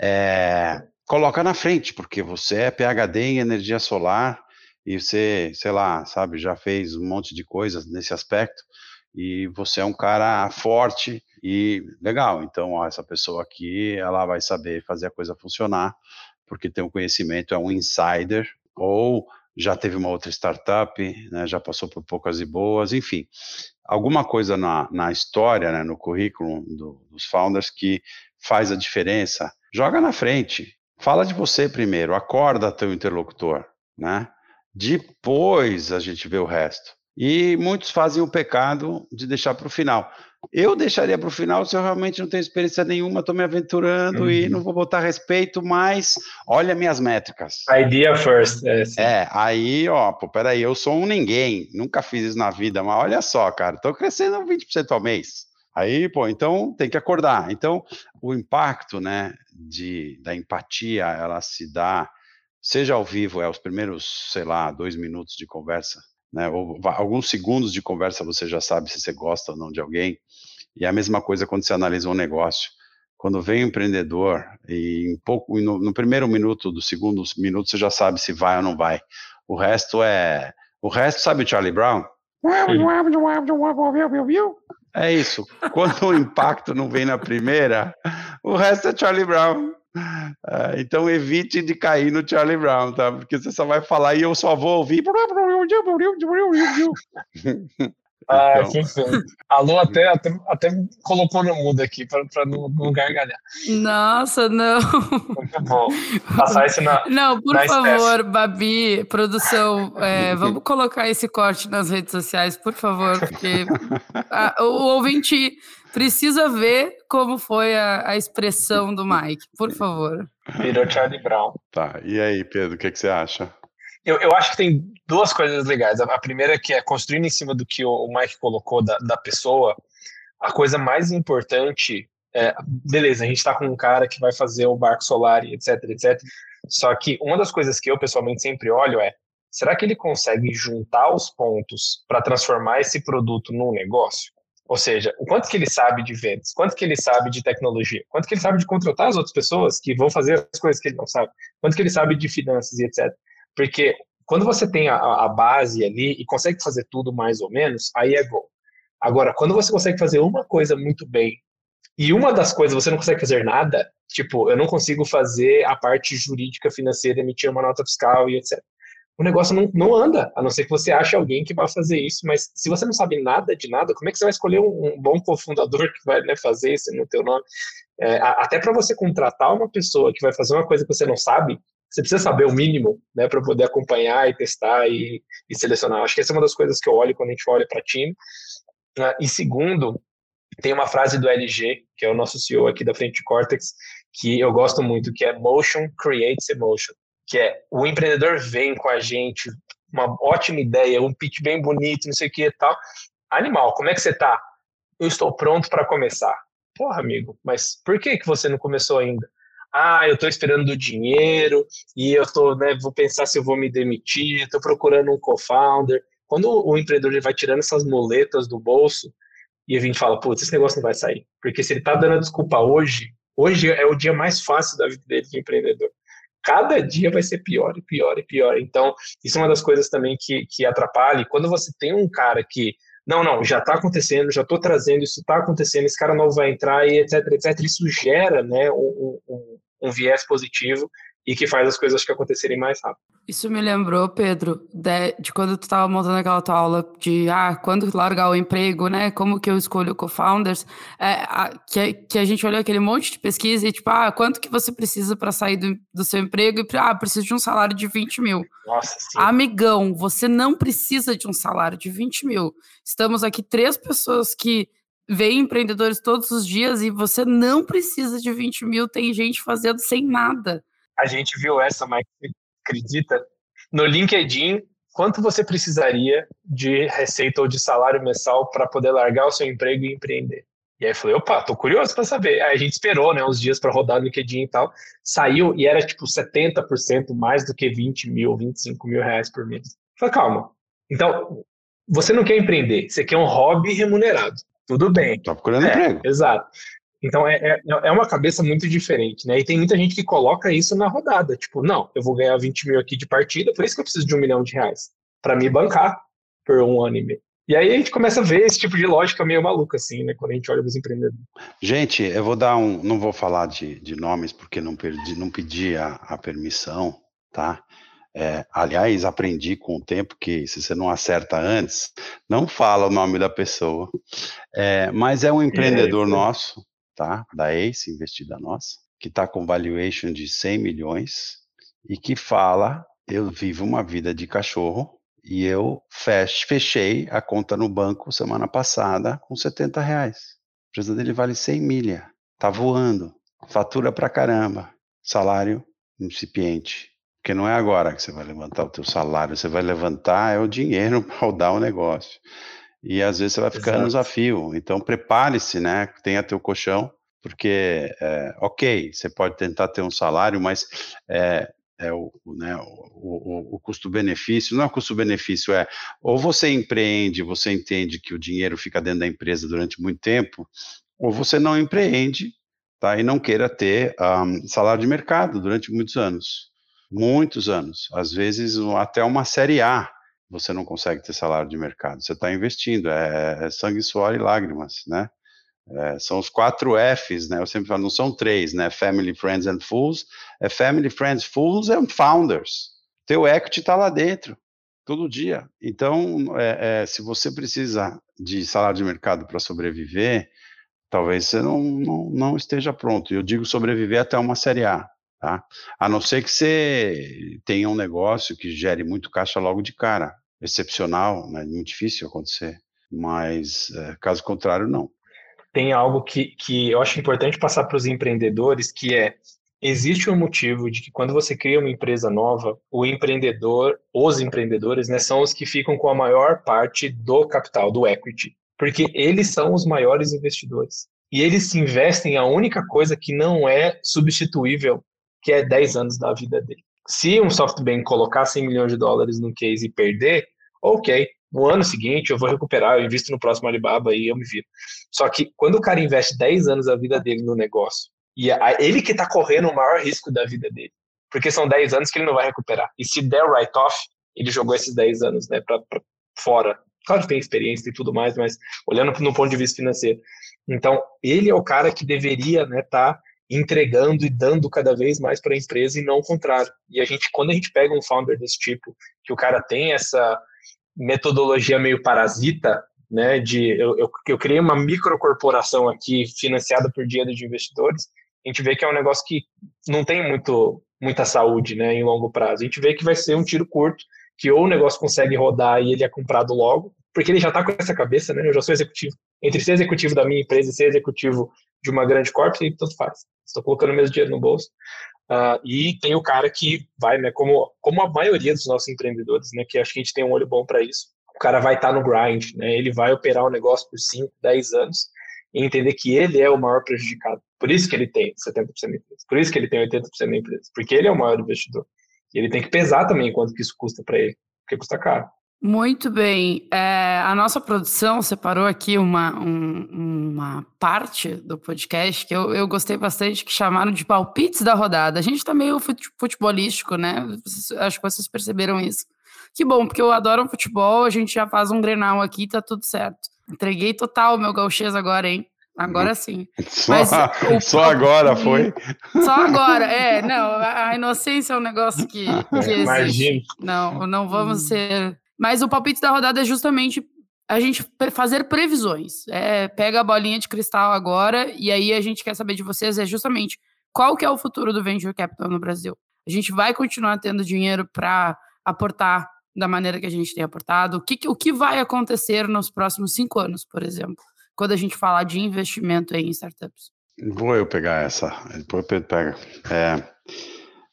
é, coloca na frente, porque você é PhD em energia solar e você, sei lá, sabe, já fez um monte de coisas nesse aspecto e você é um cara forte e legal. Então, ó, essa pessoa aqui, ela vai saber fazer a coisa funcionar, porque tem um conhecimento, é um insider, ou já teve uma outra startup, né, já passou por poucas e boas, enfim, alguma coisa na, na história, né, no currículo do, dos founders que faz a diferença, joga na frente, fala de você primeiro, acorda teu interlocutor, né? Depois a gente vê o resto. E muitos fazem o pecado de deixar para o final. Eu deixaria para o final se eu realmente não tenho experiência nenhuma, estou me aventurando uhum. e não vou botar respeito, mas olha minhas métricas. Idea first. É, é, aí, ó, pô, peraí, eu sou um ninguém, nunca fiz isso na vida, mas olha só, cara, estou crescendo 20% ao mês. Aí, pô, então tem que acordar. Então, o impacto, né, de, da empatia, ela se dá, seja ao vivo, é os primeiros, sei lá, dois minutos de conversa, né, ou alguns segundos de conversa você já sabe se você gosta ou não de alguém, e é a mesma coisa quando você analisa um negócio. Quando vem o um empreendedor, e em pouco, no, no, primeiro minuto do segundo minuto você já sabe se vai ou não vai. O resto é. O resto, sabe o Charlie Brown? É isso. Quando o impacto não vem na primeira, o resto é Charlie Brown. É, então evite de cair no Charlie Brown, tá? Porque você só vai falar e eu só vou ouvir. Ah, então. enfim. A Lu até, até, até colocou no mudo aqui para não, não gargalhar. Nossa, não. Muito bom. Passar isso na. Não, por na favor, Babi, produção, é, vamos colocar esse corte nas redes sociais, por favor, porque a, o ouvinte precisa ver como foi a, a expressão do Mike, por favor. Virou Charlie Brown. Tá, e aí, Pedro, o que, que você acha? Eu, eu acho que tem duas coisas legais. A primeira é que é construindo em cima do que o Mike colocou da, da pessoa, a coisa mais importante é, beleza, a gente está com um cara que vai fazer o barco solar etc, etc. Só que uma das coisas que eu pessoalmente sempre olho é, será que ele consegue juntar os pontos para transformar esse produto num negócio? Ou seja, o quanto que ele sabe de vendas, quanto que ele sabe de tecnologia, quanto que ele sabe de contratar as outras pessoas que vão fazer as coisas que ele não sabe, quanto que ele sabe de finanças e etc. Porque quando você tem a, a base ali e consegue fazer tudo mais ou menos, aí é gol. Agora, quando você consegue fazer uma coisa muito bem e uma das coisas você não consegue fazer nada, tipo, eu não consigo fazer a parte jurídica financeira, emitir uma nota fiscal e etc o negócio não, não anda, a não ser que você ache alguém que vai fazer isso, mas se você não sabe nada de nada, como é que você vai escolher um, um bom cofundador que vai né, fazer isso no teu nome? É, até para você contratar uma pessoa que vai fazer uma coisa que você não sabe, você precisa saber o mínimo, né, para poder acompanhar e testar e, e, selecionar. Acho que essa é uma das coisas que eu olho quando a gente olha para time. Uh, e segundo, tem uma frase do LG, que é o nosso CEO aqui da frente de Cortex, que eu gosto muito, que é motion creates emotion que é o empreendedor vem com a gente, uma ótima ideia, um pitch bem bonito, não sei o que e tal. Animal, como é que você tá? Eu estou pronto para começar. Porra, amigo, mas por que que você não começou ainda? Ah, eu estou esperando do dinheiro e eu tô, né, vou pensar se eu vou me demitir, estou procurando um co-founder. Quando o empreendedor vai tirando essas moletas do bolso e a gente fala, putz, esse negócio não vai sair. Porque se ele está dando a desculpa hoje, hoje é o dia mais fácil da vida dele de empreendedor cada dia vai ser pior e pior e pior. Então, isso é uma das coisas também que, que atrapalha. E quando você tem um cara que, não, não, já está acontecendo, já estou trazendo, isso está acontecendo, esse cara não vai entrar e etc, etc, isso gera né, um, um, um viés positivo e que faz as coisas que acontecerem mais rápido. Isso me lembrou, Pedro, de, de quando tu estava montando aquela tua aula de ah, quando largar o emprego, né? Como que eu escolho co-founders? É, que, que a gente olhou aquele monte de pesquisa e tipo, ah, quanto que você precisa para sair do, do seu emprego? E ah, preciso de um salário de 20 mil. Nossa, sim. Amigão, você não precisa de um salário de 20 mil. Estamos aqui três pessoas que veem empreendedores todos os dias e você não precisa de 20 mil. Tem gente fazendo sem nada a gente viu essa, mas acredita? No LinkedIn, quanto você precisaria de receita ou de salário mensal para poder largar o seu emprego e empreender? E aí eu falei, opa, tô curioso para saber. Aí a gente esperou, né, uns dias para rodar no LinkedIn e tal. Saiu e era tipo 70% mais do que 20 mil, 25 mil reais por mês. Eu falei, calma. Então, você não quer empreender, você quer um hobby remunerado. Tudo bem. Tá procurando é, emprego. Exato. Então é, é, é, uma cabeça muito diferente, né? E tem muita gente que coloca isso na rodada. Tipo, não, eu vou ganhar 20 mil aqui de partida, por isso que eu preciso de um milhão de reais. para me bancar por um ano e meio. E aí a gente começa a ver esse tipo de lógica meio maluca, assim, né? Quando a gente olha os empreendedores. Gente, eu vou dar um. Não vou falar de, de nomes porque não, perdi, não pedi a, a permissão, tá? É, aliás, aprendi com o tempo que se você não acerta antes, não fala o nome da pessoa. É, mas é um empreendedor é, nosso, tá? Da Ace, investida nossa, que está com valuation de 100 milhões e que fala: eu vivo uma vida de cachorro e eu fech, fechei a conta no banco semana passada com 70 reais. A empresa dele vale 100 milha, tá voando, fatura pra caramba, salário incipiente. Porque não é agora que você vai levantar o teu salário, você vai levantar é o dinheiro para rodar o negócio e às vezes você vai ficar anos a fio. Então prepare-se, né? Tenha teu colchão, porque é, ok, você pode tentar ter um salário, mas é, é o, né, o, o, o custo-benefício, não é custo-benefício, é ou você empreende, você entende que o dinheiro fica dentro da empresa durante muito tempo, ou você não empreende, tá? E não queira ter um, salário de mercado durante muitos anos. Muitos anos, às vezes até uma série A, você não consegue ter salário de mercado. Você está investindo, é, é, sangue, suor e lágrimas, né? É, são os quatro Fs, né? Eu sempre falo, não são três, né? Family, Friends and Fools. É Family, Friends, Fools and Founders. Teu equity está lá dentro, todo dia. Então, é, é, se você precisa de salário de mercado para sobreviver, talvez você não, não, não esteja pronto. Eu digo sobreviver até uma série A, tá? A não ser que você tenha um negócio que gere muito caixa logo de cara excepcional, né? muito difícil acontecer, mas é, caso contrário, não. Tem algo que, que eu acho importante passar para os empreendedores, que é existe um motivo de que quando você cria uma empresa nova, o empreendedor, os empreendedores, né, são os que ficam com a maior parte do capital, do equity, porque eles são os maiores investidores. E eles se investem a única coisa que não é substituível, que é 10 anos da vida dele. Se um SoftBank colocar 100 milhões de dólares no case e perder, ok, no ano seguinte eu vou recuperar, eu invisto no próximo Alibaba e eu me viro. Só que quando o cara investe 10 anos da vida dele no negócio, e a, ele que está correndo o maior risco da vida dele, porque são 10 anos que ele não vai recuperar. E se der write-off, ele jogou esses 10 anos né, para fora. Claro que tem experiência e tudo mais, mas olhando no ponto de vista financeiro. Então, ele é o cara que deveria estar né, tá entregando e dando cada vez mais para a empresa e não o contrário. E a gente, quando a gente pega um founder desse tipo, que o cara tem essa metodologia meio parasita, né, de eu, eu, eu criei uma microcorporação aqui financiada por dinheiro de investidores, a gente vê que é um negócio que não tem muito, muita saúde, né, em longo prazo. A gente vê que vai ser um tiro curto, que ou o negócio consegue rodar e ele é comprado logo, porque ele já está com essa cabeça, né, eu já sou executivo. Entre ser executivo da minha empresa e ser executivo de uma grande corp, tanto faz. Estou colocando o mesmo dinheiro no bolso. Uh, e tem o cara que vai, né, como, como a maioria dos nossos empreendedores, né, que acho que a gente tem um olho bom para isso. O cara vai estar tá no grind, né, ele vai operar o negócio por 5, 10 anos e entender que ele é o maior prejudicado. Por isso que ele tem 70% da empresa, por isso que ele tem 80% da empresa, porque ele é o maior investidor. E ele tem que pesar também quanto que isso custa para ele, porque custa caro. Muito bem. É, a nossa produção separou aqui uma, um, uma parte do podcast que eu, eu gostei bastante, que chamaram de palpites da rodada. A gente está meio futebolístico, né? Acho que vocês perceberam isso. Que bom, porque eu adoro futebol, a gente já faz um grenal aqui, tá tudo certo. Entreguei total o meu gauchês agora, hein? Agora sim. Só, Mas, o, só agora foi? Só agora, é. Não, a inocência é um negócio que, que existe. Não, não vamos ser mas o palpite da rodada é justamente a gente fazer previsões. É, pega a bolinha de cristal agora e aí a gente quer saber de vocês é justamente qual que é o futuro do venture capital no Brasil. A gente vai continuar tendo dinheiro para aportar da maneira que a gente tem aportado? O que, o que vai acontecer nos próximos cinco anos, por exemplo, quando a gente falar de investimento em startups? Vou eu pegar essa. Depois Pedro pega. É,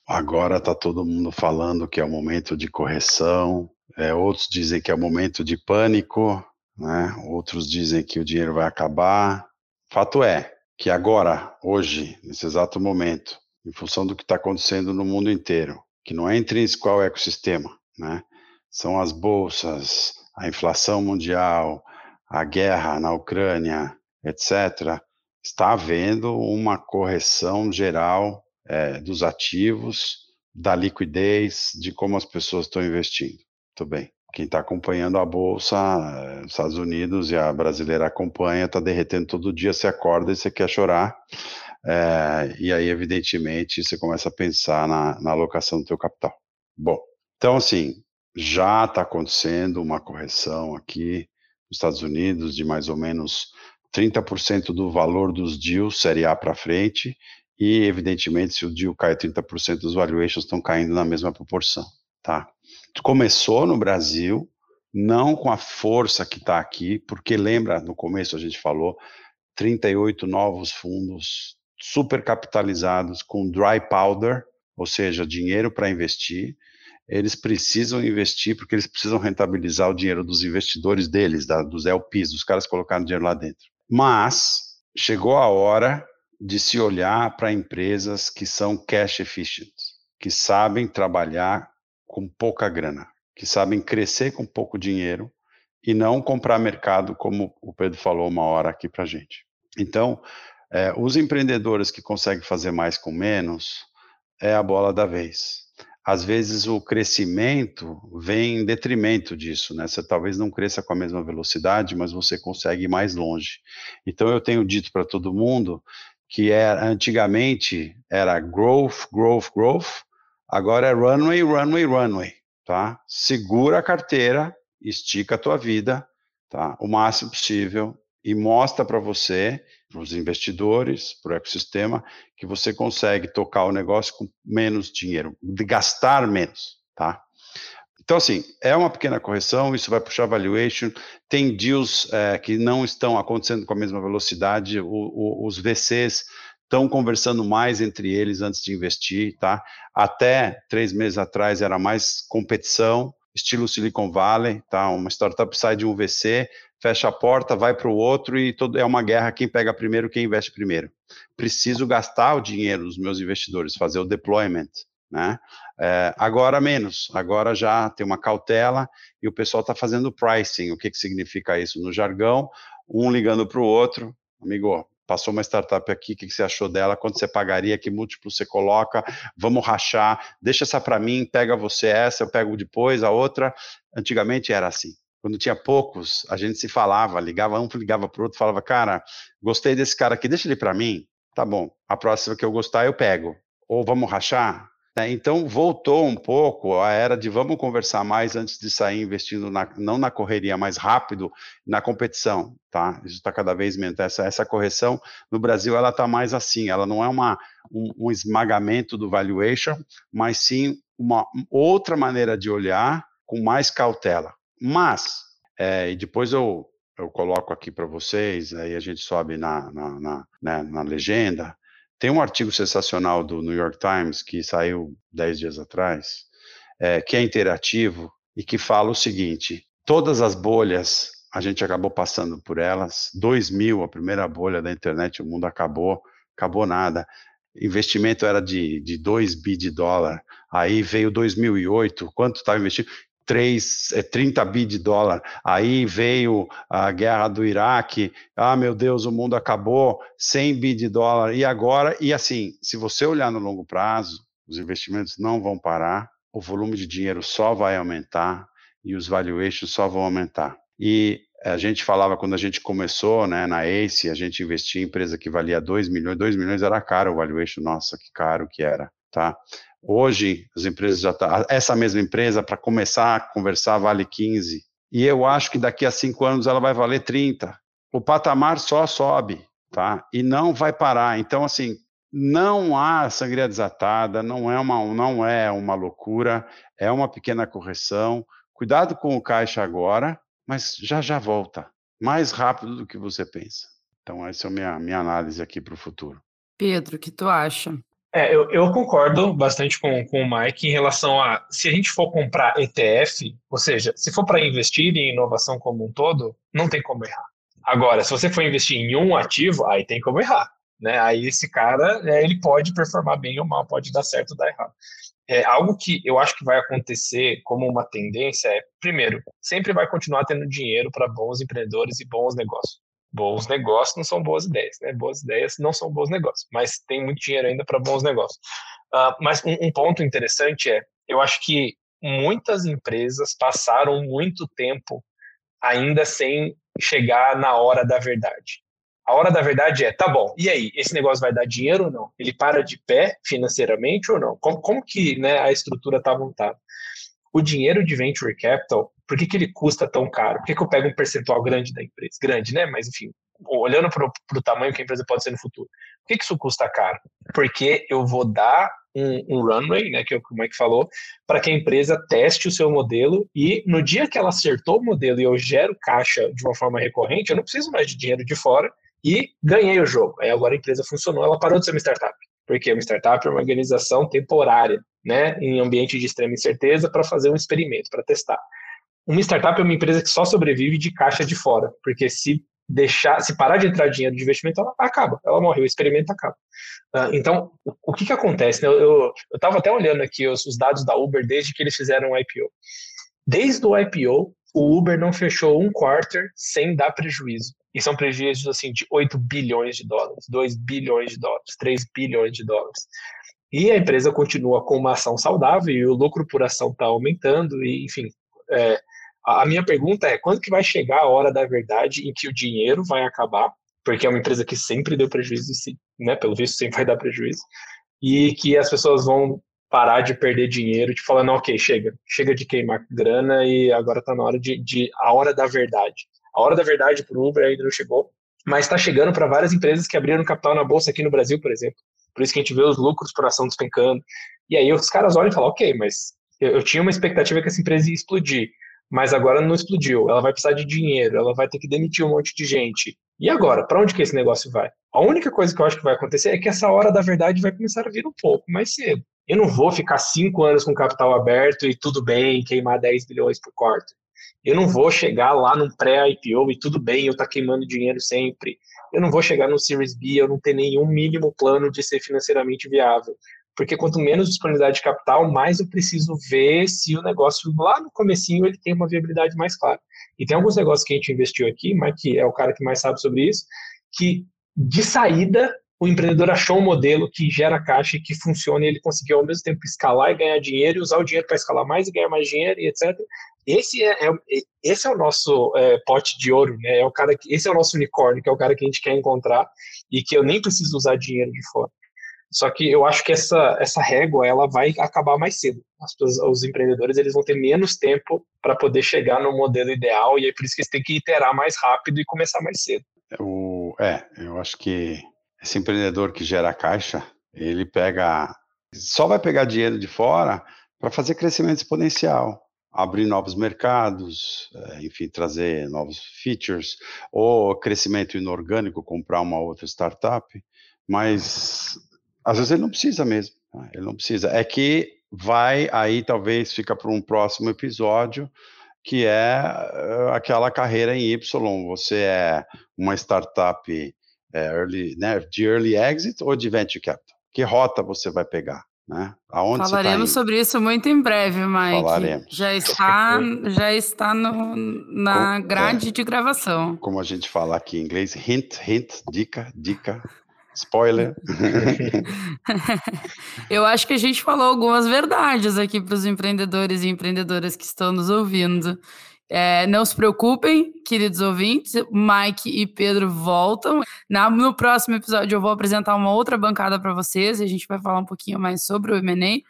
agora está todo mundo falando que é o momento de correção, é, outros dizem que é momento de pânico, né? outros dizem que o dinheiro vai acabar. Fato é que agora, hoje, nesse exato momento, em função do que está acontecendo no mundo inteiro, que não é intrínseco ao ecossistema, né? são as bolsas, a inflação mundial, a guerra na Ucrânia, etc., está havendo uma correção geral é, dos ativos, da liquidez, de como as pessoas estão investindo. Muito bem. Quem está acompanhando a Bolsa, eh, Estados Unidos e a brasileira acompanha, está derretendo todo dia, você acorda e você quer chorar. É, e aí, evidentemente, você começa a pensar na, na alocação do teu capital. Bom, então, assim, já está acontecendo uma correção aqui nos Estados Unidos de mais ou menos 30% do valor dos deals Série A para frente, e, evidentemente, se o deal cai 30%, os valuations estão caindo na mesma proporção, tá? Começou no Brasil, não com a força que está aqui, porque lembra, no começo a gente falou, 38 novos fundos super capitalizados com dry powder, ou seja, dinheiro para investir. Eles precisam investir porque eles precisam rentabilizar o dinheiro dos investidores deles, da, dos LPs, dos caras colocaram dinheiro lá dentro. Mas chegou a hora de se olhar para empresas que são cash efficient, que sabem trabalhar com pouca grana, que sabem crescer com pouco dinheiro e não comprar mercado, como o Pedro falou uma hora aqui para gente. Então, é, os empreendedores que conseguem fazer mais com menos é a bola da vez. Às vezes o crescimento vem em detrimento disso, né? Você talvez não cresça com a mesma velocidade, mas você consegue ir mais longe. Então eu tenho dito para todo mundo que era, é, antigamente era growth, growth, growth, Agora é runway, runway, runway, tá? Segura a carteira, estica a tua vida, tá? O máximo possível e mostra para você, para os investidores, para o ecossistema, que você consegue tocar o negócio com menos dinheiro, de gastar menos, tá? Então, assim, é uma pequena correção, isso vai puxar valuation. Tem deals é, que não estão acontecendo com a mesma velocidade, o, o, os VCs estão conversando mais entre eles antes de investir, tá? Até três meses atrás era mais competição, estilo Silicon Valley, tá? Uma startup sai de um VC, fecha a porta, vai para o outro e todo, é uma guerra quem pega primeiro, quem investe primeiro. Preciso gastar o dinheiro dos meus investidores, fazer o deployment, né? É, agora menos, agora já tem uma cautela e o pessoal está fazendo pricing. O que, que significa isso? No jargão, um ligando para o outro, amigo, passou uma startup aqui, o que, você achou dela? Quanto você pagaria? Que múltiplo você coloca? Vamos rachar, deixa essa para mim, pega você essa, eu pego depois a outra. Antigamente era assim. Quando tinha poucos, a gente se falava, ligava um, ligava para o outro, falava, cara, gostei desse cara aqui, deixa ele para mim. Tá bom, a próxima que eu gostar eu pego. Ou vamos rachar? Né, então, voltou um pouco a era de vamos conversar mais antes de sair investindo, na, não na correria, mais rápido, na competição, tá? Isso está cada vez menos. Essa, essa correção, no Brasil, ela está mais assim, ela não é uma, um, um esmagamento do valuation, mas sim uma outra maneira de olhar com mais cautela. Mas, é, e depois eu, eu coloco aqui para vocês, aí a gente sobe na, na, na, na, na legenda, tem um artigo sensacional do New York Times que saiu dez dias atrás, é, que é interativo e que fala o seguinte: todas as bolhas a gente acabou passando por elas. 2000, a primeira bolha da internet, o mundo acabou, acabou nada. Investimento era de, de 2 bi de dólar. Aí veio 2008, quanto estava investido? 3, é, 30 bi de dólar. Aí veio a guerra do Iraque, ah, meu Deus, o mundo acabou, 100 bi de dólar. E agora, e assim, se você olhar no longo prazo, os investimentos não vão parar, o volume de dinheiro só vai aumentar e os valuations só vão aumentar. E a gente falava quando a gente começou, né, na ACE, a gente investia em empresa que valia 2 milhões, 2 milhões era caro o valuation, nossa, que caro que era, tá? Hoje, as empresas já tá, essa mesma empresa, para começar a conversar, vale 15. E eu acho que daqui a cinco anos ela vai valer 30. O patamar só sobe, tá? E não vai parar. Então, assim, não há sangria desatada, não é uma, não é uma loucura, é uma pequena correção. Cuidado com o caixa agora, mas já já volta, mais rápido do que você pensa. Então, essa é a minha, minha análise aqui para o futuro. Pedro, o que tu acha? É, eu, eu, concordo bastante com, com o Mike em relação a se a gente for comprar ETF, ou seja, se for para investir em inovação como um todo, não tem como errar. Agora, se você for investir em um ativo, aí tem como errar. Né? Aí esse cara, é, ele pode performar bem ou mal, pode dar certo ou dar errado. É, algo que eu acho que vai acontecer como uma tendência é, primeiro, sempre vai continuar tendo dinheiro para bons empreendedores e bons negócios bons negócios não são boas ideias, né? Boas ideias não são bons negócios, mas tem muito dinheiro ainda para bons negócios. Uh, mas um, um, ponto interessante é, eu acho que muitas empresas passaram muito tempo ainda sem chegar na hora da verdade. A hora da verdade é, tá bom, e aí, esse negócio vai dar dinheiro ou não? Ele para de pé financeiramente ou não? Como, como que né, a estrutura está montada? O dinheiro de venture capital por que, que ele custa tão caro? Por que, que eu pego um percentual grande da empresa? Grande, né? Mas, enfim, olhando para o tamanho que a empresa pode ser no futuro. Por que, que isso custa caro? Porque eu vou dar um, um runway, né, que é o que o Mike falou, para que a empresa teste o seu modelo e no dia que ela acertou o modelo e eu gero caixa de uma forma recorrente, eu não preciso mais de dinheiro de fora e ganhei o jogo. Aí agora a empresa funcionou, ela parou de ser uma startup. Porque uma startup é uma organização temporária, né, em ambiente de extrema incerteza para fazer um experimento, para testar uma startup é uma empresa que só sobrevive de caixa de fora, porque se deixar, se parar de entrar dinheiro de investimento, ela acaba, ela morre, o experimento acaba. Uh, então, o, o, que que acontece? Né? Eu estava até olhando aqui os, os, dados da Uber desde que eles fizeram o IPO. Desde o IPO, o Uber não fechou um quarter sem dar prejuízo. E são prejuízos assim de 8 bilhões de dólares, 2 bilhões de dólares, 3 bilhões de dólares. E a empresa continua com uma ação saudável e o lucro por ação está aumentando, e enfim, é, a minha pergunta é: quando que vai chegar a hora da verdade em que o dinheiro vai acabar? Porque é uma empresa que sempre deu prejuízo, né? Pelo visto, sempre vai dar prejuízo. E que as pessoas vão parar de perder dinheiro, de falando, ok, chega, chega de queimar grana e agora está na hora de, de, a hora da verdade. A hora da verdade para o Uber ainda não chegou, mas está chegando para várias empresas que abriram capital na bolsa aqui no Brasil, por exemplo. Por isso que a gente vê os lucros por ação despencando. E aí os caras olham e falam, ok, mas eu, eu tinha uma expectativa que essa empresa ia explodir mas agora não explodiu. Ela vai precisar de dinheiro, ela vai ter que demitir um monte de gente. E agora, para onde que esse negócio vai? A única coisa que eu acho que vai acontecer é que essa hora da verdade vai começar a vir um pouco mais cedo. Eu não vou ficar cinco anos com capital aberto e tudo bem, queimar 10 bilhões por quarto. Eu não vou chegar lá num pré-IPO e tudo bem, eu tá queimando dinheiro sempre. Eu não vou chegar no Series B, eu não ter nenhum mínimo plano de ser financeiramente viável. Porque quanto menos disponibilidade de capital, mais eu preciso ver se o negócio lá no comecinho ele tem uma viabilidade mais clara. E tem alguns negócios que a gente investiu aqui, que é o cara que mais sabe sobre isso, que de saída o empreendedor achou um modelo que gera caixa e que funciona e ele conseguiu ao mesmo tempo escalar e ganhar dinheiro e usar o dinheiro para escalar mais e ganhar mais dinheiro e etc. Esse é, é esse é o nosso é, pote de ouro, né? É o cara que, esse é o nosso unicórnio, que é o cara que a gente quer encontrar e que eu nem preciso usar dinheiro de fora. Só que eu acho que essa, essa régua ela vai acabar mais cedo. As, os empreendedores eles vão ter menos tempo para poder chegar no modelo ideal e é por isso que eles têm que iterar mais rápido e começar mais cedo. O, é, eu acho que esse empreendedor que gera caixa, ele pega, só vai pegar dinheiro de fora para fazer crescimento exponencial, abrir novos mercados, é, enfim, trazer novos features, ou crescimento inorgânico, comprar uma outra startup, mas às vezes ele não precisa mesmo, tá? ele não precisa. É que vai aí talvez fica para um próximo episódio que é uh, aquela carreira em Y. Você é uma startup é, early, né, de early exit ou de venture capital? Que rota você vai pegar? Né? Aonde tá Falaremos tá sobre isso muito em breve, Mike. Falaremos. Já está, já está no, na grade é, de gravação. Como a gente fala aqui em inglês, hint, hint, dica, dica. Spoiler. Eu acho que a gente falou algumas verdades aqui para os empreendedores e empreendedoras que estão nos ouvindo. É, não se preocupem, queridos ouvintes, Mike e Pedro voltam. Na, no próximo episódio eu vou apresentar uma outra bancada para vocês e a gente vai falar um pouquinho mais sobre o M&A,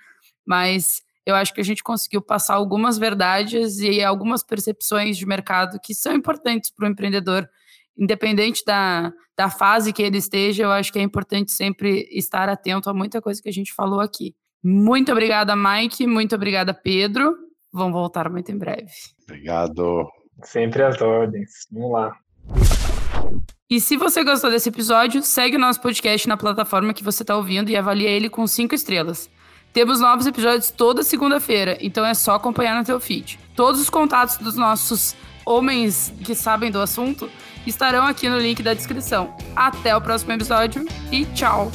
mas eu acho que a gente conseguiu passar algumas verdades e algumas percepções de mercado que são importantes para o empreendedor independente da, da fase que ele esteja, eu acho que é importante sempre estar atento a muita coisa que a gente falou aqui. Muito obrigada, Mike. Muito obrigada, Pedro. Vamos voltar muito em breve. Obrigado. Sempre às ordens. Vamos lá. E se você gostou desse episódio, segue o nosso podcast na plataforma que você está ouvindo e avalie ele com cinco estrelas. Temos novos episódios toda segunda-feira, então é só acompanhar no teu feed. Todos os contatos dos nossos homens que sabem do assunto estarão aqui no link da descrição. Até o próximo episódio e tchau!